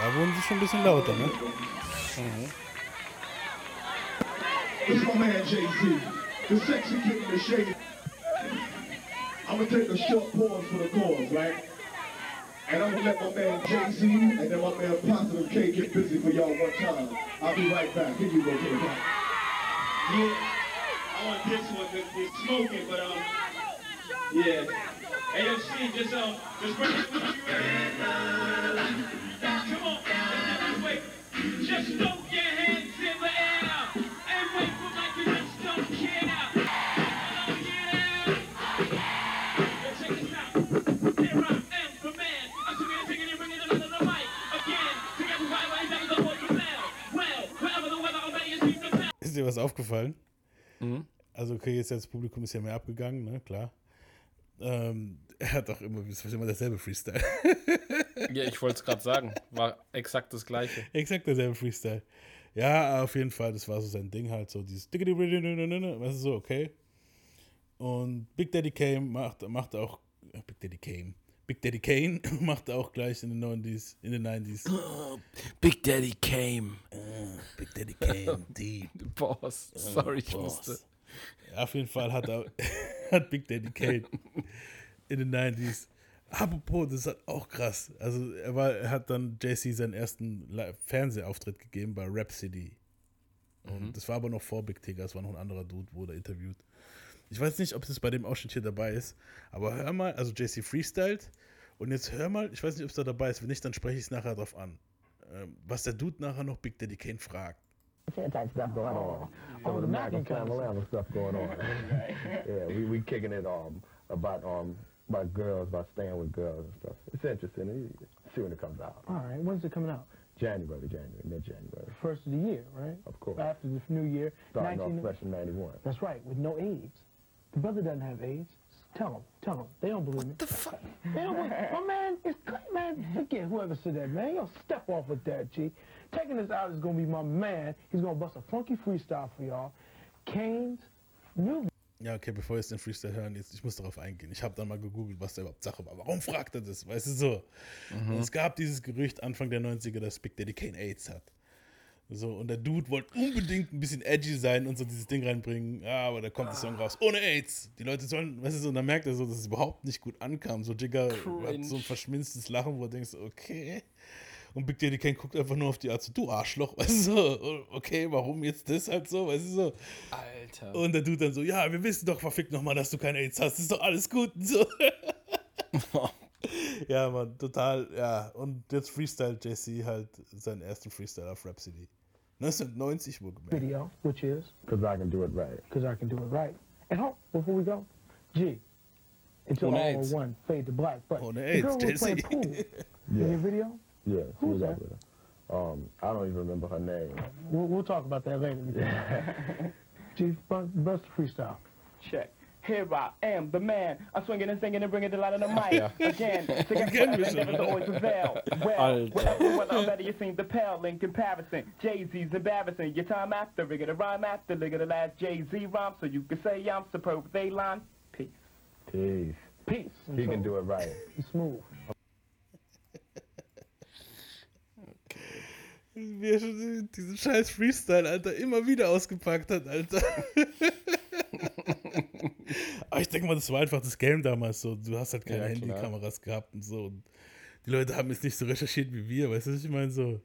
da wurden sie schon ein bisschen lauter, ne? This is my man Jay-Z, the sexy kid in the shade. I'm gonna take a short pause for the cause, right? And I'm gonna let my man Jay-Z and then my man Positive K get busy for y'all one time. I'll be right back. Here you go to. Yeah, I want this one because we're smoking, but um, yeah. Hey, just, uh, just bring it. Come on, let's do this way. Just throw Ist dir was aufgefallen? Mhm. Also, okay, jetzt das Publikum ist ja mehr abgegangen, ne, klar. Ähm, er hat auch immer, war immer derselbe Freestyle. Ja, ich wollte es gerade sagen. War exakt das gleiche. Exakt derselbe Freestyle. Ja, auf jeden Fall, das war so sein Ding halt, so dieses weißt du, so, okay. Und Big Daddy Kane macht, macht auch, Big Daddy Kane, Big Daddy Kane macht auch gleich in den 90s, in den 90s. Big Daddy came. Big Daddy Kane, deep. Boss. Sorry, ich musste. Ja, auf jeden Fall hat, er, hat Big Daddy Kane in den 90s. Apropos, das ist halt auch krass. Also, er, war, er hat dann JC seinen ersten Fernsehauftritt gegeben bei Rap City. Und das war aber noch vor Big Tigger, das war noch ein anderer Dude, wurde interviewt. Ich weiß nicht, ob das bei dem Ausschnitt hier dabei ist, aber hör mal, also JC freestylt und jetzt hör mal, ich weiß nicht, ob es da dabei ist, wenn nicht, dann spreche ich es nachher drauf an. Ähm, was der Dude nachher noch Big Daddy Kane fragt. type stuff going on. Of the Malcolm Family stuff going on. yeah, we we kicking it um about um about girls, about staying with girls and stuff. It's interesting. See when it comes out. All right, when's it coming out? January, January, mid-January. First of the year, right? Of course. After the new year. Starting 19 off fresh in '91. That's right, with no AIDS. The brother doesn't have AIDS. Tell him, tell him. They don't believe me. The fuck? They don't believe My man, is man, forget whoever said that, man. Gonna step off with that, G. Taking this out is gonna be my man. He's gonna bust a funky freestyle for y'all. Kane's new Ja, okay, bevor wir jetzt den Freestyle hören, jetzt, ich muss darauf eingehen. Ich habe dann mal gegoogelt, was da überhaupt Sache war. Warum fragt er das? Weißt du so? Und es gab dieses Gerücht Anfang der 90er, dass Big Daddy Kane AIDS hat. So, und der Dude wollte unbedingt ein bisschen edgy sein und so dieses Ding reinbringen. Ja, aber da kommt der Song raus. Ohne AIDS. Die Leute sollen, weißt du so, und dann merkt er so, dass es überhaupt nicht gut ankam. So Jigger hat so ein verschminztes Lachen, wo er denkst, okay. Und Big Daddy Kane guckt einfach nur auf die Art so, du Arschloch, weißt du so, okay, warum jetzt das halt so, weißt du so. Alter. Und der Dude dann so, ja, wir wissen doch verfickt nochmal, dass du keine AIDS hast, ist doch alles gut und so. ja, Mann, total, ja. Und jetzt Freestyle JC halt seinen ersten Freestyle auf Rhapsody. 1990 wohlgemerkt. video, which is Because I can do it right. because I can do it right. And hold before we go, G. Until Ohne all AIDS. one fade to black. But Ohne the AIDS, girl was playing JC. pool in Yeah. your video. Yeah, she Who's was that? her. Um, I don't even remember her name. We'll, we'll talk about that later. G, bust, bust the freestyle. Check. Here I am, the man. I'm swinging and singing and bringing the light on the mic. Again, to get Again, whatever Mr. endeavors always prevail. Well, Alter. whatever better you seem to pale in comparison. Jay-Z's embarrassing. Your time after, rigor the rhyme after, look at the last Jay-Z rhyme, so you can say I'm superb with a line. Peace. Peace. Peace. He can do it right. He's smooth. Wie er schon diesen scheiß Freestyle, Alter, immer wieder ausgepackt hat, Alter. Aber ich denke mal, das war einfach das Game damals so. Du hast halt keine Ja. Handykameras gehabt und so. Und die Leute haben jetzt nicht so recherchiert wie wir, weißt du, was ich meine? So.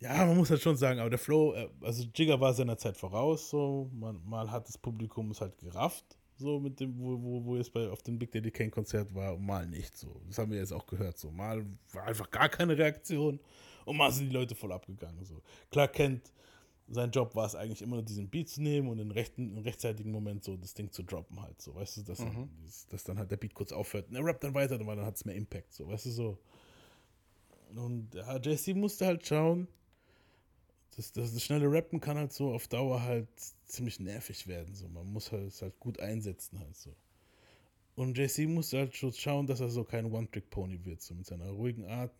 Ja, man muss halt schon sagen, aber der Flow, äh, also Jigger war seiner Zeit voraus, so. Man, mal hat das Publikum es halt gerafft, so mit dem, wo, wo, wo es bei, auf dem Big Daddy Kane Konzert war, und mal nicht so. Das haben wir jetzt auch gehört, so. Mal war einfach gar keine Reaktion und mal sind die Leute voll abgegangen, so. Klar kennt, sein Job war es eigentlich immer nur diesen Beat zu nehmen und im, rechten, im rechtzeitigen Moment so das Ding zu droppen halt, so. Weißt du, dass, dann, dieses- dass dann halt der Beat kurz aufhört und er rappt dann weiter, weil dann hat es mehr Impact, so. Weißt du, so. Und ja, JC musste halt schauen, das, das, das schnelle Rappen kann halt so auf Dauer halt ziemlich nervig werden. So. Man muss halt, es halt gut einsetzen halt so. Und JC musste halt schon schauen, dass er so kein One-Trick-Pony wird, so mit seiner ruhigen Art.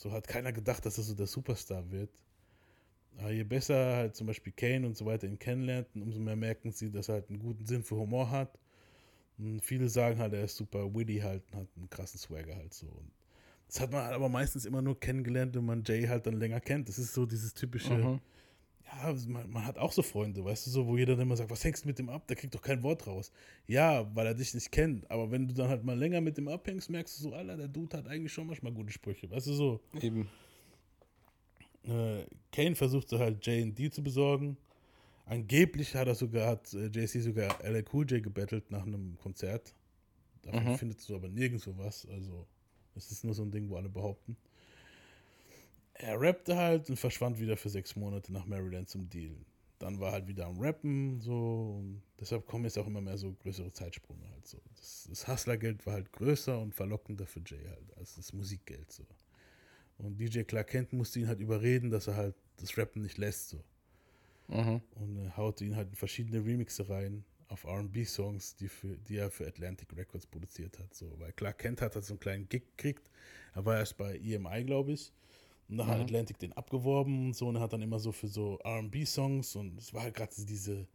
So hat keiner gedacht, dass er so der Superstar wird. Aber je besser halt zum Beispiel Kane und so weiter ihn kennenlernten, umso mehr merken sie, dass er halt einen guten Sinn für Humor hat. Und viele sagen halt, er ist super witty halt und hat einen krassen Swagger halt so. Und das hat man aber meistens immer nur kennengelernt, wenn man Jay halt dann länger kennt. Das ist so dieses typische, Mhm. Ja, man, man hat auch so Freunde, weißt du, so, wo jeder dann immer sagt, was hängst du mit dem ab? Der kriegt doch kein Wort raus. Ja, weil er dich nicht kennt. Aber wenn du dann halt mal länger mit dem abhängst, merkst du so, Alter, der Dude hat eigentlich schon manchmal gute Sprüche, weißt du so. Eben. Äh, Kane versuchte halt J&D zu besorgen. Angeblich hat er sogar, hat äh, JC sogar LL Cool J gebettelt nach einem Konzert. Davon Mhm. findest du aber nirgendwo was. Also, es ist nur so ein Ding, wo alle behaupten. Er rappte halt und verschwand wieder für sechs Monate nach Maryland zum Dealen. Dann war er halt wieder am Rappen, so. Und deshalb kommen jetzt auch immer mehr so größere Zeitsprünge halt so. Das, das Hustlergeld war halt größer und verlockender für Jay halt, als das Musikgeld so. Und DJ Clark Kent musste ihn halt überreden, dass er halt das Rappen nicht lässt so. Mhm. Und er haute ihn halt in verschiedene Remixe rein auf R&B-Songs, die, für- die er für Atlantic Records produziert hat. So. Weil Clark Kent hat halt so einen kleinen Gig gekriegt. Er war erst bei EMI, glaube ich. Und dann hat Mhm. Atlantic den abgeworben und so. Und er hat dann immer so für so R&B-Songs und es war halt gerade diese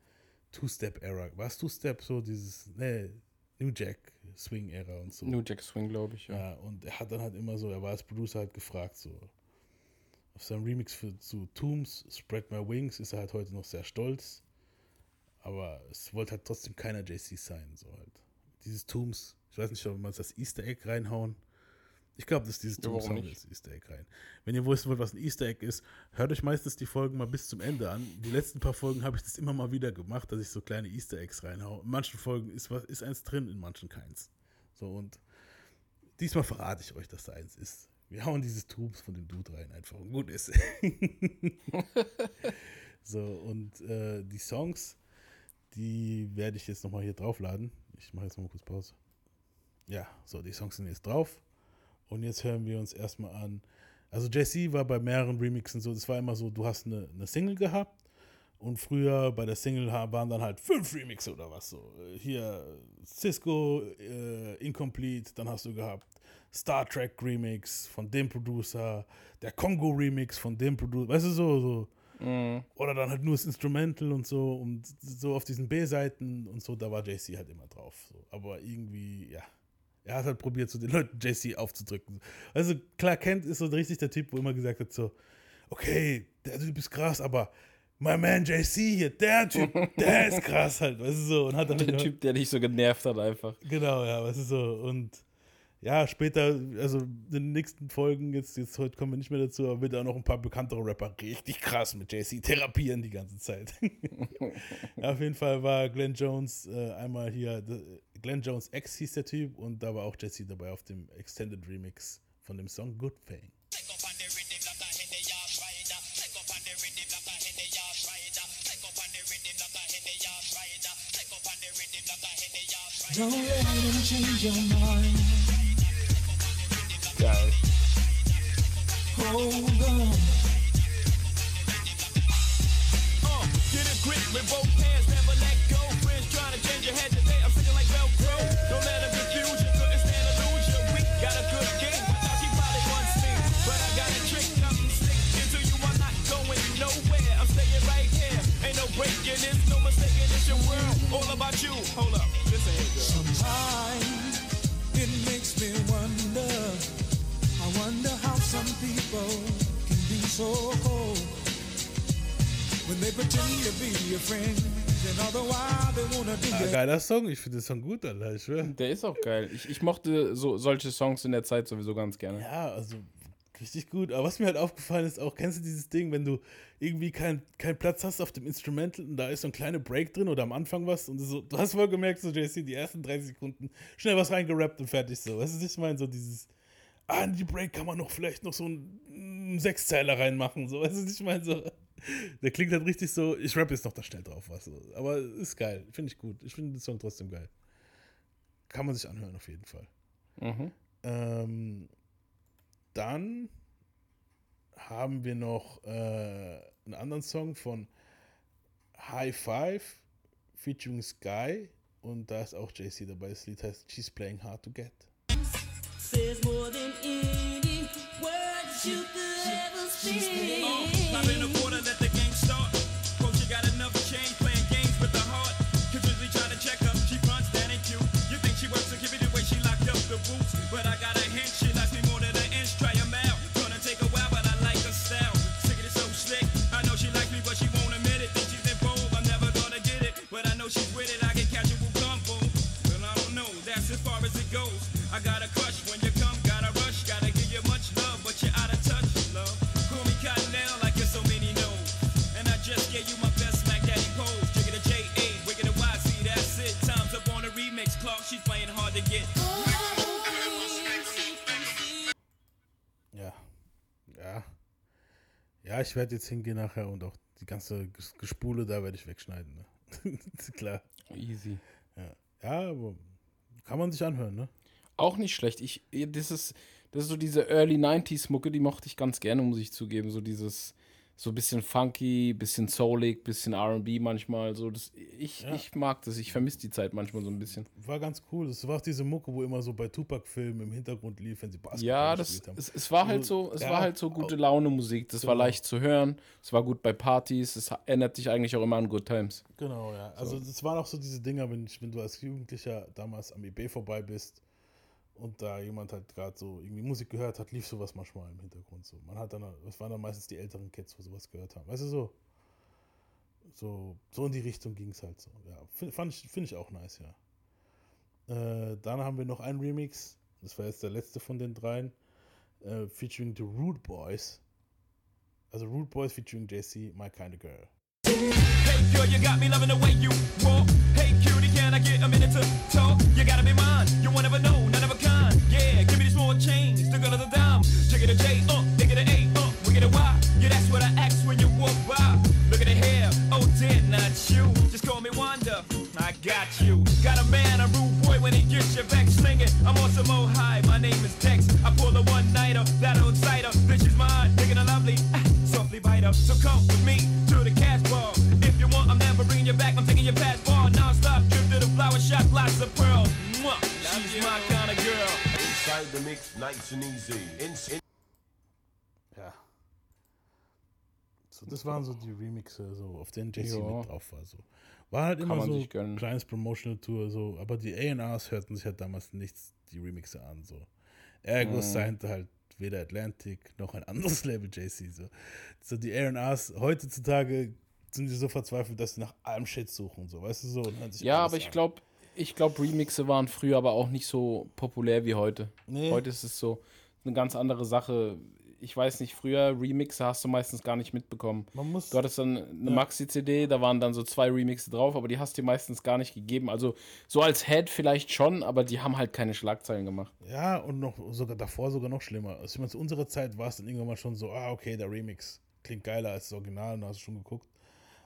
Two-Step-Era. War es Two-Step? So dieses, ne, New Jack Swing-Ära und so. New Jack Swing, glaube ich, ja. Ja, und er hat dann halt immer so, er war als Producer halt gefragt, so. Auf seinem Remix für, zu Tombs, Spread My Wings, ist er halt heute noch sehr stolz. Aber es wollte halt trotzdem keiner JC sein, so halt. Dieses Tombs, ich weiß nicht, ob man das Easter Egg reinhauen. Ich glaube, das ist dieses Ja, Tombs warum hauen wir nicht? das Easter Egg rein. Wenn ihr wissen wollt, was ein Easter Egg ist, hört euch meistens die Folgen mal bis zum Ende an. Die letzten paar Folgen habe ich das immer mal wieder gemacht, dass ich so kleine Easter Eggs reinhaue. In manchen Folgen ist, was, ist eins drin, in manchen keins. So und diesmal verrate ich euch, dass da eins ist. Wir hauen dieses Tubes von dem Dude rein, einfach und gut ist. so, und äh, die Songs, die werde ich jetzt nochmal hier draufladen. Ich mache jetzt mal kurz Pause. Ja, so, die Songs sind jetzt drauf. Und jetzt hören wir uns erstmal an. Also JC war bei mehreren Remixen so, das war immer so, du hast eine, eine Single gehabt und früher bei der Single waren dann halt fünf Remixe oder was so. Hier Cisco, äh, Incomplete, dann hast du gehabt Star Trek Remix von dem Producer, der Kongo Remix von dem Producer, weißt du so, so. Oder dann halt nur das Instrumental und so und so auf diesen B-Seiten und so, da war JC halt immer drauf. So. Aber irgendwie, ja, er hat halt probiert, so den Leuten JC aufzudrücken. Also klar, Kent ist so richtig der Typ, wo immer gesagt hat, so, okay, der Typ ist krass, aber my man JC hier, der Typ, der ist krass halt, weißt du so. Und hat dann Der halt- Typ, der dich so genervt hat, einfach. Genau, ja, weißt du so. Und ja, später, also in den nächsten Folgen, jetzt, jetzt heute kommen wir nicht mehr dazu, aber wird auch noch ein paar bekanntere Rapper richtig krass mit JC therapieren die ganze Zeit. ja, auf jeden Fall war Glenn Jones äh, einmal hier, Glenn Jones X hieß der Typ und da war auch JC dabei auf dem Extended Remix von dem Song Good Thing. Don't let him change your mind. Geil. Hold on. Uh, get a grip with both hands, never let go. Friends trying to change your head today. I'm feeling like Velcro. Don't let them confuse you. Couldn't stand to lose you. We got a good game. I thought she probably wants me, but I got a trick. I'm slick into you. I'm not going nowhere. I'm staying right here. Ain't no breaking this, no mistaking. It's your world, all about you. Hold people can be so cold when they pretend to be your friend Ah, geiler Song, ich finde den Song gut, Alter, ich schwör. Der ist auch geil. Ich, ich mochte so, solche Songs in der Zeit sowieso ganz gerne. Ja, also richtig gut. Aber was mir halt aufgefallen ist, auch kennst du dieses Ding, wenn du irgendwie keinen kein Platz hast auf dem Instrumental und da ist so ein kleiner Break drin oder am Anfang was und so, du hast voll gemerkt, so JC, die ersten 30 Sekunden schnell was reingerappt und fertig so. Weißt du, was ich meine? So dieses, ah, in die Break kann man noch vielleicht noch so einen, Sechszeiler reinmachen, so. Weißt du, ich meine? So, der klingt halt richtig so, ich rap jetzt noch da schnell drauf, was so. Aber ist geil, finde ich gut. Ich finde den Song trotzdem geil. Kann man sich anhören auf jeden Fall. Mhm. Ähm, dann haben wir noch äh, einen anderen Song von High Five featuring Sky und da ist auch JC dabei. Das Lied heißt She's Playing Hard to Get. Says more than any words you could ever speak. Ich werde jetzt hingehen nachher und auch die ganze Ges- Gespule da werde ich wegschneiden. Ne? Klar. Easy. Ja. ja, aber kann man sich anhören, ne? Auch nicht schlecht. Ich, das ist, das ist so diese Early 90s Mucke, die mochte ich ganz gerne, muss ich zugeben. So dieses, so ein bisschen funky, bisschen soulig, bisschen RB manchmal. So, das, ich, Ja. ich mag das. Ich vermisse die Zeit manchmal so ein bisschen. War ganz cool. Das war auch diese Mucke, wo immer so bei Tupac-Filmen im Hintergrund lief, wenn sie Basketball Ja, das, gespielt haben. es, es war halt so, es ja, war halt so gute Laune Musik. Das war Genau. leicht zu hören. Es war gut bei Partys. Es erinnert dich eigentlich auch immer an Good Times. Genau, ja. Also das waren auch so diese Dinger, wenn, ich, wenn du als Jugendlicher damals am IB vorbei bist und da jemand halt gerade so irgendwie Musik gehört hat, lief sowas manchmal im Hintergrund so. Man hat dann, das waren dann meistens die älteren Kids, wo sowas gehört haben. Weißt du so? So, so in die Richtung ging es halt so. Ja, finde ich, finde ich auch nice, ja. Äh, dann haben wir noch einen Remix, das war jetzt der letzte von den dreien, äh, featuring The Rude Boys. Also Rude Boys featuring JC, My Kind of Girl. Hey girl, you got me loving the way you walk. Hey cutie, can I get a minute to talk? You gotta be mine, you won't ever know, Yeah, give me more change, the girl of the dime. Check it a J, uh, dig it a A, uh, we get a Y. Yeah, that's what I ask when you walk by. Look at the hair, oh dear, not you. Just call me Wanda, I got you. Got a man, a rude boy when he gets your back slinging. I'm on some old high, my name is Dex. I pull a one nighter, that old cider. Bitch is mine, digging a lovely, ah, softly. So come with me to the cash bar. If you want, I'm never bringing you back. I'm taking your past bar non-stop. Trip to the flower shop, lots of pearls. Mwah, she's my. Inside the mix, nice and easy. In, in Ja. So, das waren so die Remixe, so, auf denen JC Ja. mit drauf war. So. War halt Kann immer man so sich gönnen. kleines Promotional Tour, so, aber die A&Rs hörten sich halt damals nichts die Remixe an. So. Ergo Mhm. signte halt weder Atlantic noch ein anderes Label JC. So, so die A&Rs heutzutage sind die so verzweifelt, dass sie nach allem Shit suchen. So, weißt du so? und hören sich Ja, aber ich glaube, ich glaube, Remixe waren früher aber auch nicht so populär wie heute. Nee. Heute ist es so eine ganz andere Sache. Ich weiß nicht, früher Remixe hast du meistens gar nicht mitbekommen. Man muss, Du hattest dann eine Ja. Maxi-CD, da waren dann so zwei Remixe drauf, aber die hast du dir meistens gar nicht gegeben. Also so als Head vielleicht schon, aber die haben halt keine Schlagzeilen gemacht. Ja, und noch sogar davor sogar noch schlimmer. Also, ich meine, zu unserer Zeit war es dann irgendwann mal schon so, ah, okay, der Remix klingt geiler als das Original, und hast du schon geguckt.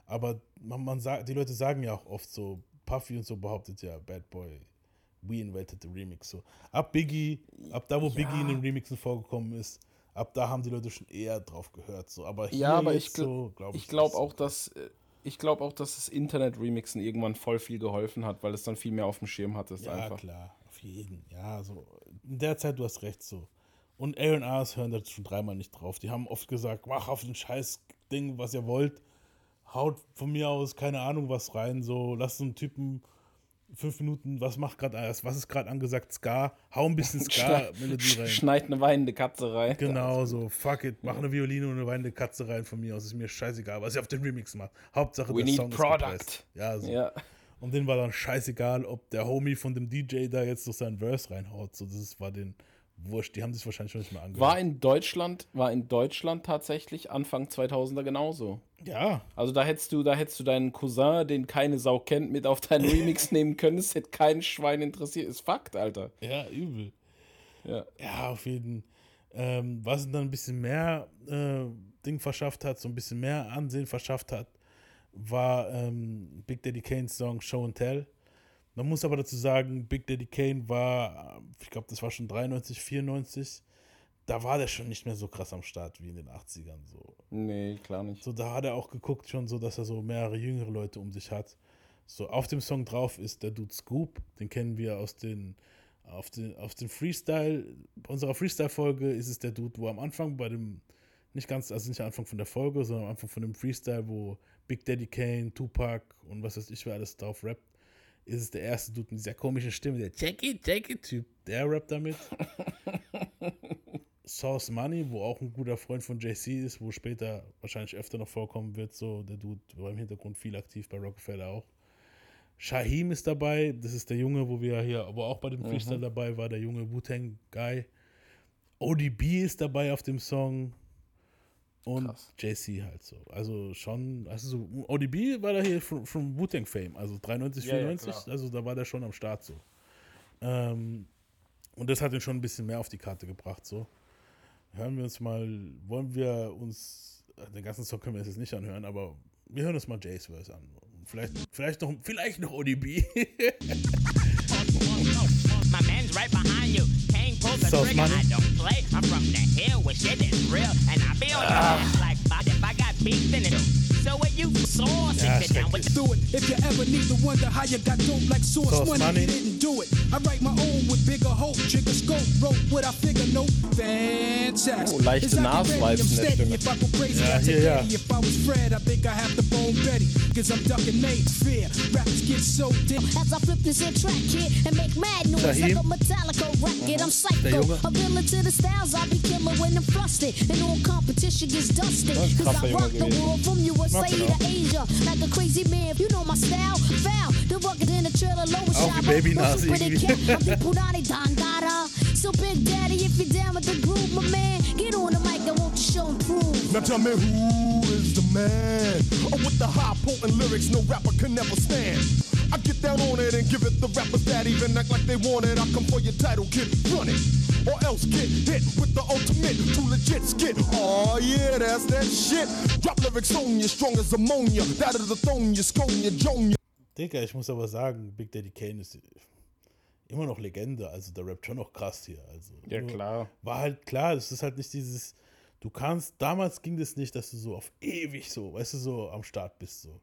Aber man, man sagt, die Leute sagen ja auch oft so, Puffy und so behauptet ja, Bad Boy, we invented the Remix. So, ab Biggie, ab da, wo Biggie in den Remixen vorgekommen ist, ab da haben die Leute schon eher drauf gehört. So. Aber hier Ja, aber ich, gl so, glaube ich, ich glaube auch, dass äh, ich glaube auch, dass das Internet-Remixen irgendwann voll viel geholfen hat, weil es dann viel mehr auf dem Schirm hattest Ja, einfach. klar, auf jeden. Ja, so. In der Zeit, du hast recht, so. Und A&Rs hören da schon dreimal nicht drauf. Die haben oft gesagt, mach auf den scheiß Ding, was ihr wollt. Haut von mir aus, keine Ahnung, was rein, so. Lasst so einen Typen fünf Minuten, was macht gerade, was ist gerade angesagt, Ska, hau ein bisschen Ska-Melodie rein. Schneid eine weinende Katze rein. Genau, so, fuck it, mach eine Violine und eine weinende Katze rein von mir aus, ist mir scheißegal, was ihr auf den Remix macht. Hauptsache, We der need Song ist product. gepresst. Ja, so. Ja. Und denen war dann scheißegal, ob der Homie von dem DJ da jetzt noch seinen Verse reinhaut. So, das war den wurscht. Die haben sich wahrscheinlich schon nicht mehr angehört. War in Deutschland, war in Deutschland tatsächlich Anfang 2000er genauso. Ja. Also da hättest du, da hättest du deinen Cousin, den keine Sau kennt, mit auf deinen Remix nehmen können. Es hätte kein Schwein interessiert. Ist Fakt, Alter. Ja, übel. Ja. Ja, auf jeden ähm, Was dann ein bisschen mehr äh, Ding verschafft hat, so ein bisschen mehr Ansehen verschafft hat, war ähm, Big Daddy Kane's Song Show and Tell. Man muss aber dazu sagen, Big Daddy Kane war, äh, ich glaube, das war schon 93, 94. Da war der schon nicht mehr so krass am Start wie in den 80ern. So. Nee, klar nicht. So, da hat er auch geguckt schon so, dass er so mehrere jüngere Leute um sich hat. So, auf dem Song drauf ist der Dude Scoop, den kennen wir aus den, auf den, auf den Freestyle, bei unserer Freestyle-Folge ist es der Dude, wo am Anfang bei dem, nicht ganz, also nicht am Anfang von der Folge, sondern am Anfang von dem Freestyle, wo Big Daddy Kane, Tupac und was weiß ich, wer alles drauf rappt, ist es der erste Dude mit dieser komischen Stimme, der Jackie, Jackie-Typ, der rappt damit. Source Money, wo auch ein guter Freund von JC ist, wo später wahrscheinlich öfter noch vorkommen wird, so der Dude war im Hintergrund viel aktiv bei Rockefeller auch. Shahim ist dabei, das ist der Junge, wo wir hier, aber auch bei dem Freestyle Mhm. dabei war, der junge Wu-Tang Guy. ODB ist dabei auf dem Song und JC halt so. Also schon, also so, ODB war da hier von, von Wu-Tang Fame, also 93, Ja, ja, 94, klar. also da war der schon am Start so. Ähm, und das hat ihn schon ein bisschen mehr auf die Karte gebracht so. hören wir uns mal, wollen wir uns, den ganzen Song können wir jetzt nicht anhören, aber wir hören uns mal Jays Verse an. Vielleicht, vielleicht noch, vielleicht noch ODB. My man's right behind you. Can't pull the Sauce. Money. I don't play. I'm from the hill where shit is real. And I be on your Ah. like but if I got beef in it. So what you sauce Ja, and sit down with the Do it if you ever need to wonder how you got dope like source Sauce money. Money. You didn't do it. I write my own with bigger hope, trigger scope, wrote what I figure. No, fantastic. Oh, leichte It's like ready, I'm in der. Stimme. If I go crazy, Ja, I take hier, ja. If I was Fred, I think I have the bone Betty. Cause I'm ducking Nate fear. Rappers get so deep. As I flip this here track here and make mad noise Shaheem. like a Metallica record, I'm mm-hmm. Der psycho. Junge. A villain to the styles, I be killer when I'm flustered. And all competition gets dusted. Cause I rock the world from USA Mag den to. Asia. Like a crazy man, you know my style. Foul, the rugged in the trailer, lower Auch wie shop. Baby Nas Pretty irgendwie. cat, I'm the Punani Dandara. So Big Daddy, if you're down with the groove, my man, get on the mic and won't you show and prove. Now tell me who is the man? Oh, with the high potent lyrics no rapper can never stand. I get down on it and give it the rappers that even act like they want it. I come for your title, kid, run it. Or else get hit with the ultimate, too legit skit. Oh yeah, that's that shit. Drop lyrics on you, strong as ammonia. That is the thong, you scone, you jone, you. Digga, ich muss aber sagen, Big Daddy Kane ist immer noch Legende. Also der rappt schon noch krass hier. Also, Ja, klar. War halt klar, es ist halt nicht dieses, du kannst, damals ging das nicht, dass du so auf ewig so, weißt du, so am Start bist so.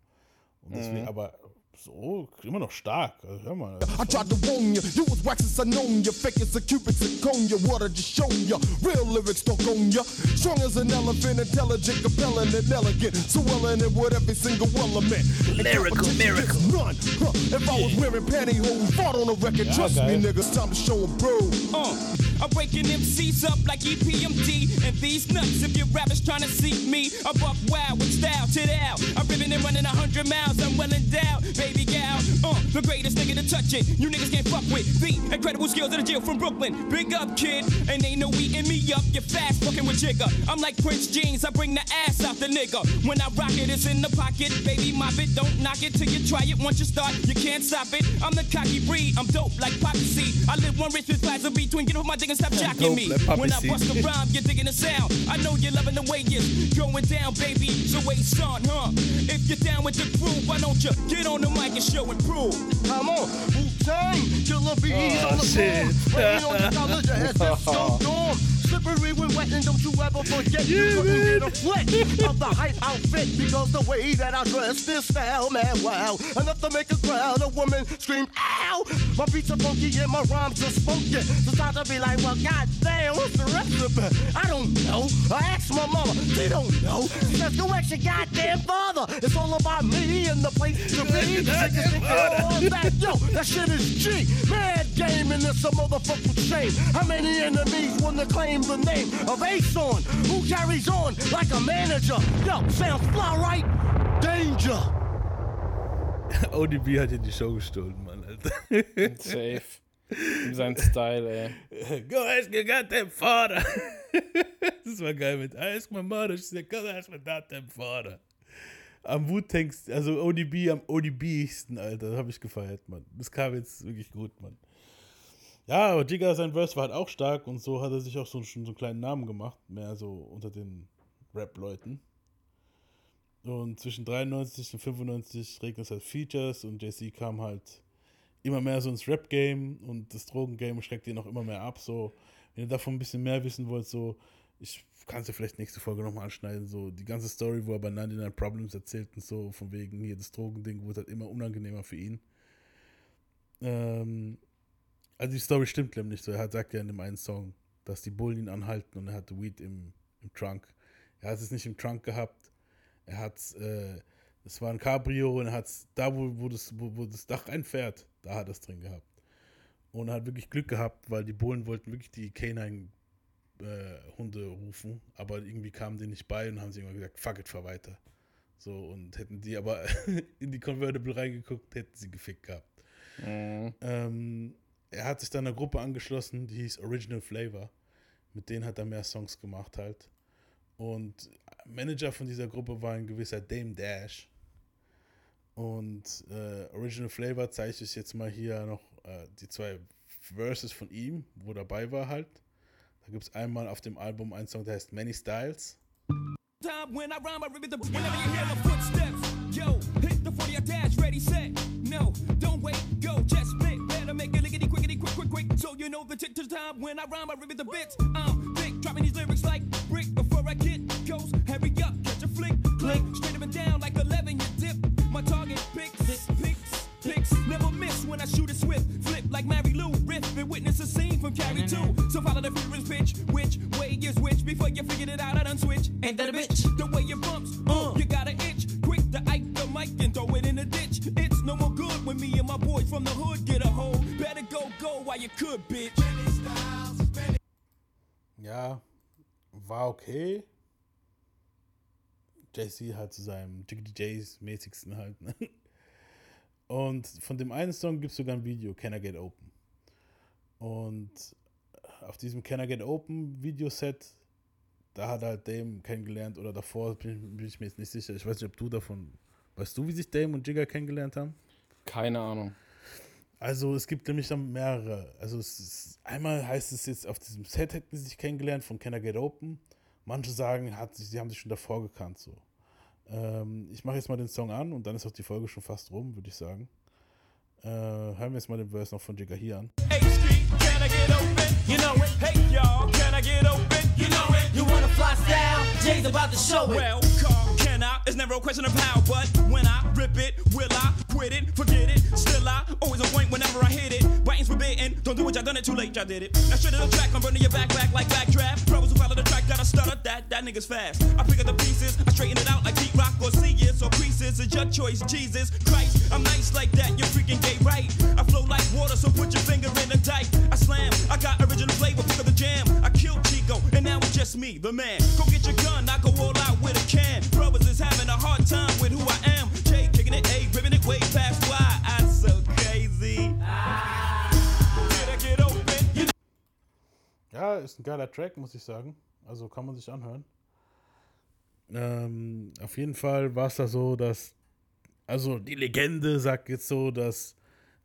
Und deswegen, Mhm. aber so, immer noch stark. Also, hör mal. I tried to warn you, you was wax as I known you, fake as a cubic zirconia, water just shown you, real lyrics don't own you, strong as an elephant, intelligent, compelling and elegant, so well in it with every single element. And Lyrical, competition miracle. gets None, huh? If I was wearing pantyhose, fought on a record, Yeah, trust okay. me niggas, time to show show 'em bro. Uh, I'm breaking MCs up like E EPMD and these nuts. If your rappers trying to seek me, I buck wild with style, chit out. I'm ripping and running a hundred miles, I'm well endowed, baby baby gal. Uh, the greatest nigga to touch it. You niggas can't fuck with the incredible skills of the jail from Brooklyn. Big up, kid, and ain't no eating me up. You're fast fucking with Jigga. I'm like Prince Jeans, I bring the ass out the nigga. When I rock it, it's in the pocket, baby, mop it. Don't knock it till you try it. Once you start, you can't stop it. I'm the cocky breed, I'm dope like Poppy C. I live one rich with plaza between. Get off my dick and stop jacking me. like when I bust a rhyme, you're digging the sound. I know you're loving the way it's going down, baby. So wait, son, huh? If you're down with the crew, why don't you get on the mic and show and prove? Come on, Wu-Tang, killer bees Oh, on the shit. Waiting on your college, your ass is so dorm. Slippery when wet, and don't you ever forget you couldn't get a flick of the hype outfit because the way that I dress this style, man, wow. Enough to make a crowd of women scream, ow! My beats are funky and my rhymes are spunky. So start to be like, well, goddamn, what's the recipe? I don't know. I asked my mama, she don't know. She says, go ask your goddamn father. It's all about me and the place to be. Niggas think they're all that. Yo, that shit is G. Mad game and it's a motherfucking shame. How many enemies want to claim the name of Ason? Who carries on like a manager? Yo, sounds fly right? Danger. ODB hat hier die Show gestohlen, Mann, Alter. Safe. Sein Style, ey. Go ask your goddamn father. das war geil mit Ask my mother. She said, go ask my goddamn father. Am Wu-Tang, also ODB, am ODB-sten, Alter, das hab ich gefeiert, Mann. Das kam jetzt wirklich gut, Mann. Ja, aber Jigga, sein Verse war halt auch stark und so hat er sich auch so, schon so einen kleinen Namen gemacht, mehr so unter den Rap-Leuten. Und zwischen 93 und 95 regnet es halt Features und JC kam halt immer mehr so ins Rap-Game und das Drogen-Game schreckt ihn auch immer mehr ab. So, wenn ihr davon ein bisschen mehr wissen wollt, so, ich kann es ja vielleicht nächste Folge nochmal anschneiden, so die ganze Story, wo er bei 99 Problems erzählt und so, von wegen hier das Drogending wurde halt immer unangenehmer für ihn. Ähm, also die Story stimmt nämlich so. Er hat, sagt ja in dem einen Song, dass die Bullen ihn anhalten und er hatte Weed im, im Trunk. Er hat es nicht im Trunk gehabt. Er hat äh, es war ein Cabrio und er hat da, wo, wo, das, wo, wo das Dach einfährt, da hat er es drin gehabt. Und er hat wirklich Glück gehabt, weil die Bullen wollten wirklich die Canine äh, Hunde rufen, aber irgendwie kamen die nicht bei und haben sie immer gesagt, fuck it, fahr weiter. So, und hätten die aber in die Convertible reingeguckt, hätten sie gefickt gehabt. Ähm, er hat sich dann einer Gruppe angeschlossen, die hieß Original Flavor. Mit denen hat er mehr Songs gemacht halt. Und Manager von dieser Gruppe war ein gewisser Dame Dash. Und äh, Original Flavor zeige ich jetzt mal hier noch äh, die zwei Verses von ihm, wo dabei war halt. Da gibt es einmal auf dem Album einen Song, der heißt Many Styles. Yo, hit the 40, I dash, ready, set. No, don't quick. So you know the tick to time when I rhyme, I rip the bits. I'm thick, dropping these lyrics like brick before I get ghost. Hurry up, catch a flick, click, straight up and down like 11, you dip. My target picks, picks, picks. Never miss when I shoot it swift. Flip like Mary Lou, riff and witness a scene from Carrie 2. So follow the feelings pitch, which way is which before you figured it out, I done switch. Ain't that a bitch? The way you bumps, uh, you got an itch. Quick to ike the mic and throw it in the ditch. It's no more good when me and my boys from the hood get you could, bitch. Ja, war okay. Jay-Z halt zu seinem Jiggity Jays mäßigsten halt. Ne? Und von dem einen Song gibt es sogar ein Video, Can I Get Open. Und auf diesem Can I Get Open Videoset, da hat er halt Dame kennengelernt oder davor bin ich, bin ich mir jetzt nicht sicher. Ich weiß nicht, ob du davon, weißt du, wie sich Dame und Jigga kennengelernt haben? Keine Ahnung. Also es gibt nämlich dann mehrere. Also es ist, einmal heißt es jetzt, auf diesem Set hätten sie sich kennengelernt von Can I Get Open. Manche sagen, hat, sie haben sich schon davor gekannt. So. Ähm, ich mache jetzt mal den Song an und dann ist auch die Folge schon fast rum, würde ich sagen. Äh, hören wir jetzt mal den Verse noch von Jigga hier an. H Street, can I get open? You know it. Hey y'all, can I get open? You know it. You wanna fly style? Jay's about to show it. Well, Carl, can I? It's never a question of how, but when I rip it, will I quit it? Forget it. Still I always on point whenever I hit it. Biting's forbidden. Don't do it, y'all done it too late, y'all did it. Now straight to the track, I'm burning your back back like backdraft. Brothers who follow the track I stutter, that that nigga's fast. I pick up the pieces, I straighten it out like Pete Rock or see it, or creases. It's your choice, Jesus Christ. I'm nice like that, you're freaking gay, right? I flow like water, so put your finger in the dike. I slam, I got original flavor, pick up the jam. I killed Chico, and now it's just me, the man. Go get your gun, I go all out with a can. Brothers is having a hard time with who I am. Ist ein geiler Track, muss ich sagen. Also kann man sich anhören. Ähm, auf jeden Fall war es da so, dass, also die Legende sagt jetzt so, dass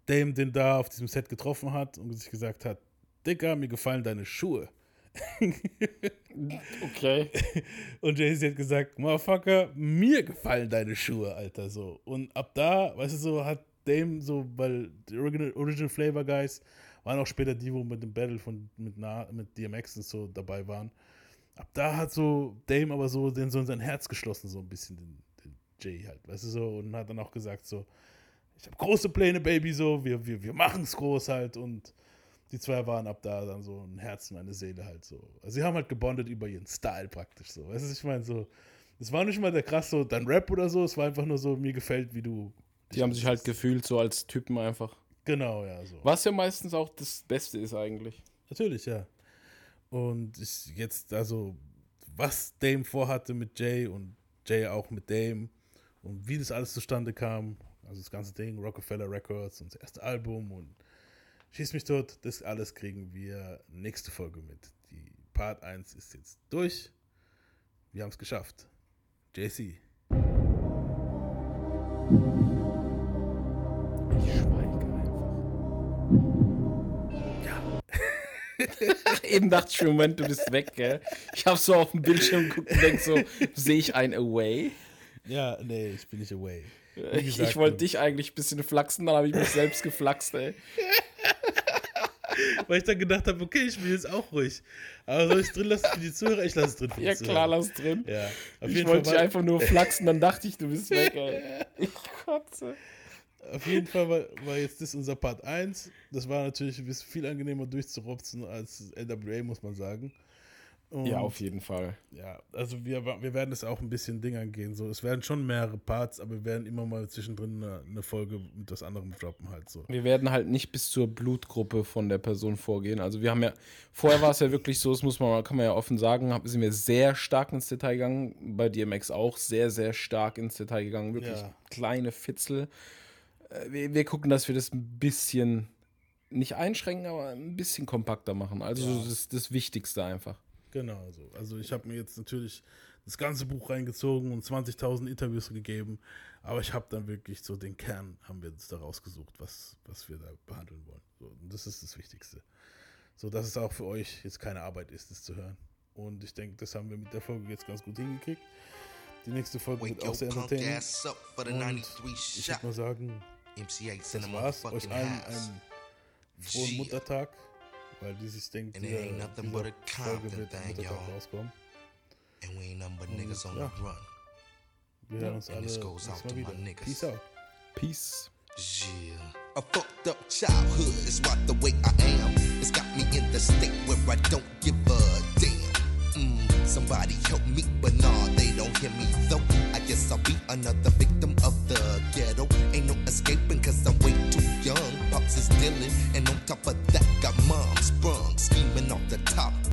Dame den da auf diesem Set getroffen hat und sich gesagt hat, Dicker, mir gefallen deine Schuhe. Okay. Und Jay-Z hat gesagt, Motherfucker, mir gefallen deine Schuhe, Alter, so. Und ab da, weißt du, so hat Dame so, weil die Original, Original Flavor Guys waren auch später die, wo mit dem Battle von, mit, Na, mit DMX und so dabei waren. Ab da hat so Dame aber so, den, so in sein Herz geschlossen, so ein bisschen, den, den Jay halt, weißt du, so. Und hat dann auch gesagt, so, ich habe große Pläne, Baby, so, wir, wir, wir machen es groß halt. Und die zwei waren ab da dann so ein Herz und eine Seele halt so. Also sie haben halt gebondet über ihren Style praktisch so. Weißt du, ich meine so, es war nicht mal der krass so dein Rap oder so, es war einfach nur so, mir gefällt, wie du. Die haben sich halt gefühlt so als Typen einfach. Genau, ja, so. Was ja meistens auch das Beste ist eigentlich. Natürlich, ja. Und ich jetzt, also, was Dame vorhatte mit Jay und Jay auch mit Dame und wie das alles zustande kam, also das ganze Ding, Rockefeller Records und das erste Album und Schieß mich tot, das alles kriegen wir nächste Folge mit. Die Part 1 ist jetzt durch. Wir haben es geschafft. JC. Eben dachte ich Moment, du bist weg, gell? Ich habe so auf dem Bildschirm geguckt und denk so, sehe ich ein Away? Ja, nee, ich bin nicht away. Ich, ich wollte dich eigentlich ein bisschen flachsen, dann habe ich mich selbst geflaxt, ey. Weil ich dann gedacht habe, okay, ich bin jetzt auch ruhig. Aber soll ich es drin lassen für die Zuhörer? Ich lasse es drin für die Ja, Zuhörer. klar, lass drin. Ja, auf ich jeden wollte Fall dich einfach nur flachsen, dann dachte ich, du bist weg, ey. Ich kotze. Auf jeden Fall war, war jetzt das unser Part 1. Das war natürlich ein bisschen viel angenehmer durchzurupzen als NWA, muss man sagen. Und Ja, auf jeden Fall. Ja, also wir, wir werden es auch ein bisschen Ding angehen. So. Es werden schon mehrere Parts, aber wir werden immer mal zwischendrin eine, eine Folge mit was anderem droppen halt so. Wir werden halt nicht bis zur Blutgruppe von der Person vorgehen. Also wir haben ja, vorher war es ja wirklich so, das muss man, kann man ja offen sagen, sind wir sehr stark ins Detail gegangen. Bei DMX auch sehr, sehr stark ins Detail gegangen. Wirklich Ja. kleine Fitzel. Wir, wir gucken, dass wir das ein bisschen nicht einschränken, aber ein bisschen kompakter machen. Also Ja. das ist das Wichtigste einfach. Genau so. Also ich habe mir jetzt natürlich das ganze Buch reingezogen und 20.000 Interviews gegeben, aber ich habe dann wirklich so den Kern, haben wir uns da rausgesucht, was, was wir da behandeln wollen. So, und das ist das Wichtigste. So dass es auch für euch jetzt keine Arbeit ist, das zu hören. Und ich denke, das haben wir mit der Folge jetzt ganz gut hingekriegt. Die nächste Folge wird auch sehr entertaining. Und 93 ich würde mal sagen, MC8's in das the war's. Euch motherfucking allen house. einen frohen Yeah. Muttertag, weil dieses denkt, And it ain't nothing but a Folge Compton wird thing, y'all. And we ain't nothing but niggas on ja. the run. Wir hören uns And alle this goes nächstes out Mal to wieder. my niggas. Peace out. Peace. Yeah. A fucked up childhood is what the way I am. It's got me in the state where I don't give a damn. Mm, somebody help me, but nah, they don't hear me though. I guess I'll be another dealing. And on top of that, got mom sprung, scheming off the top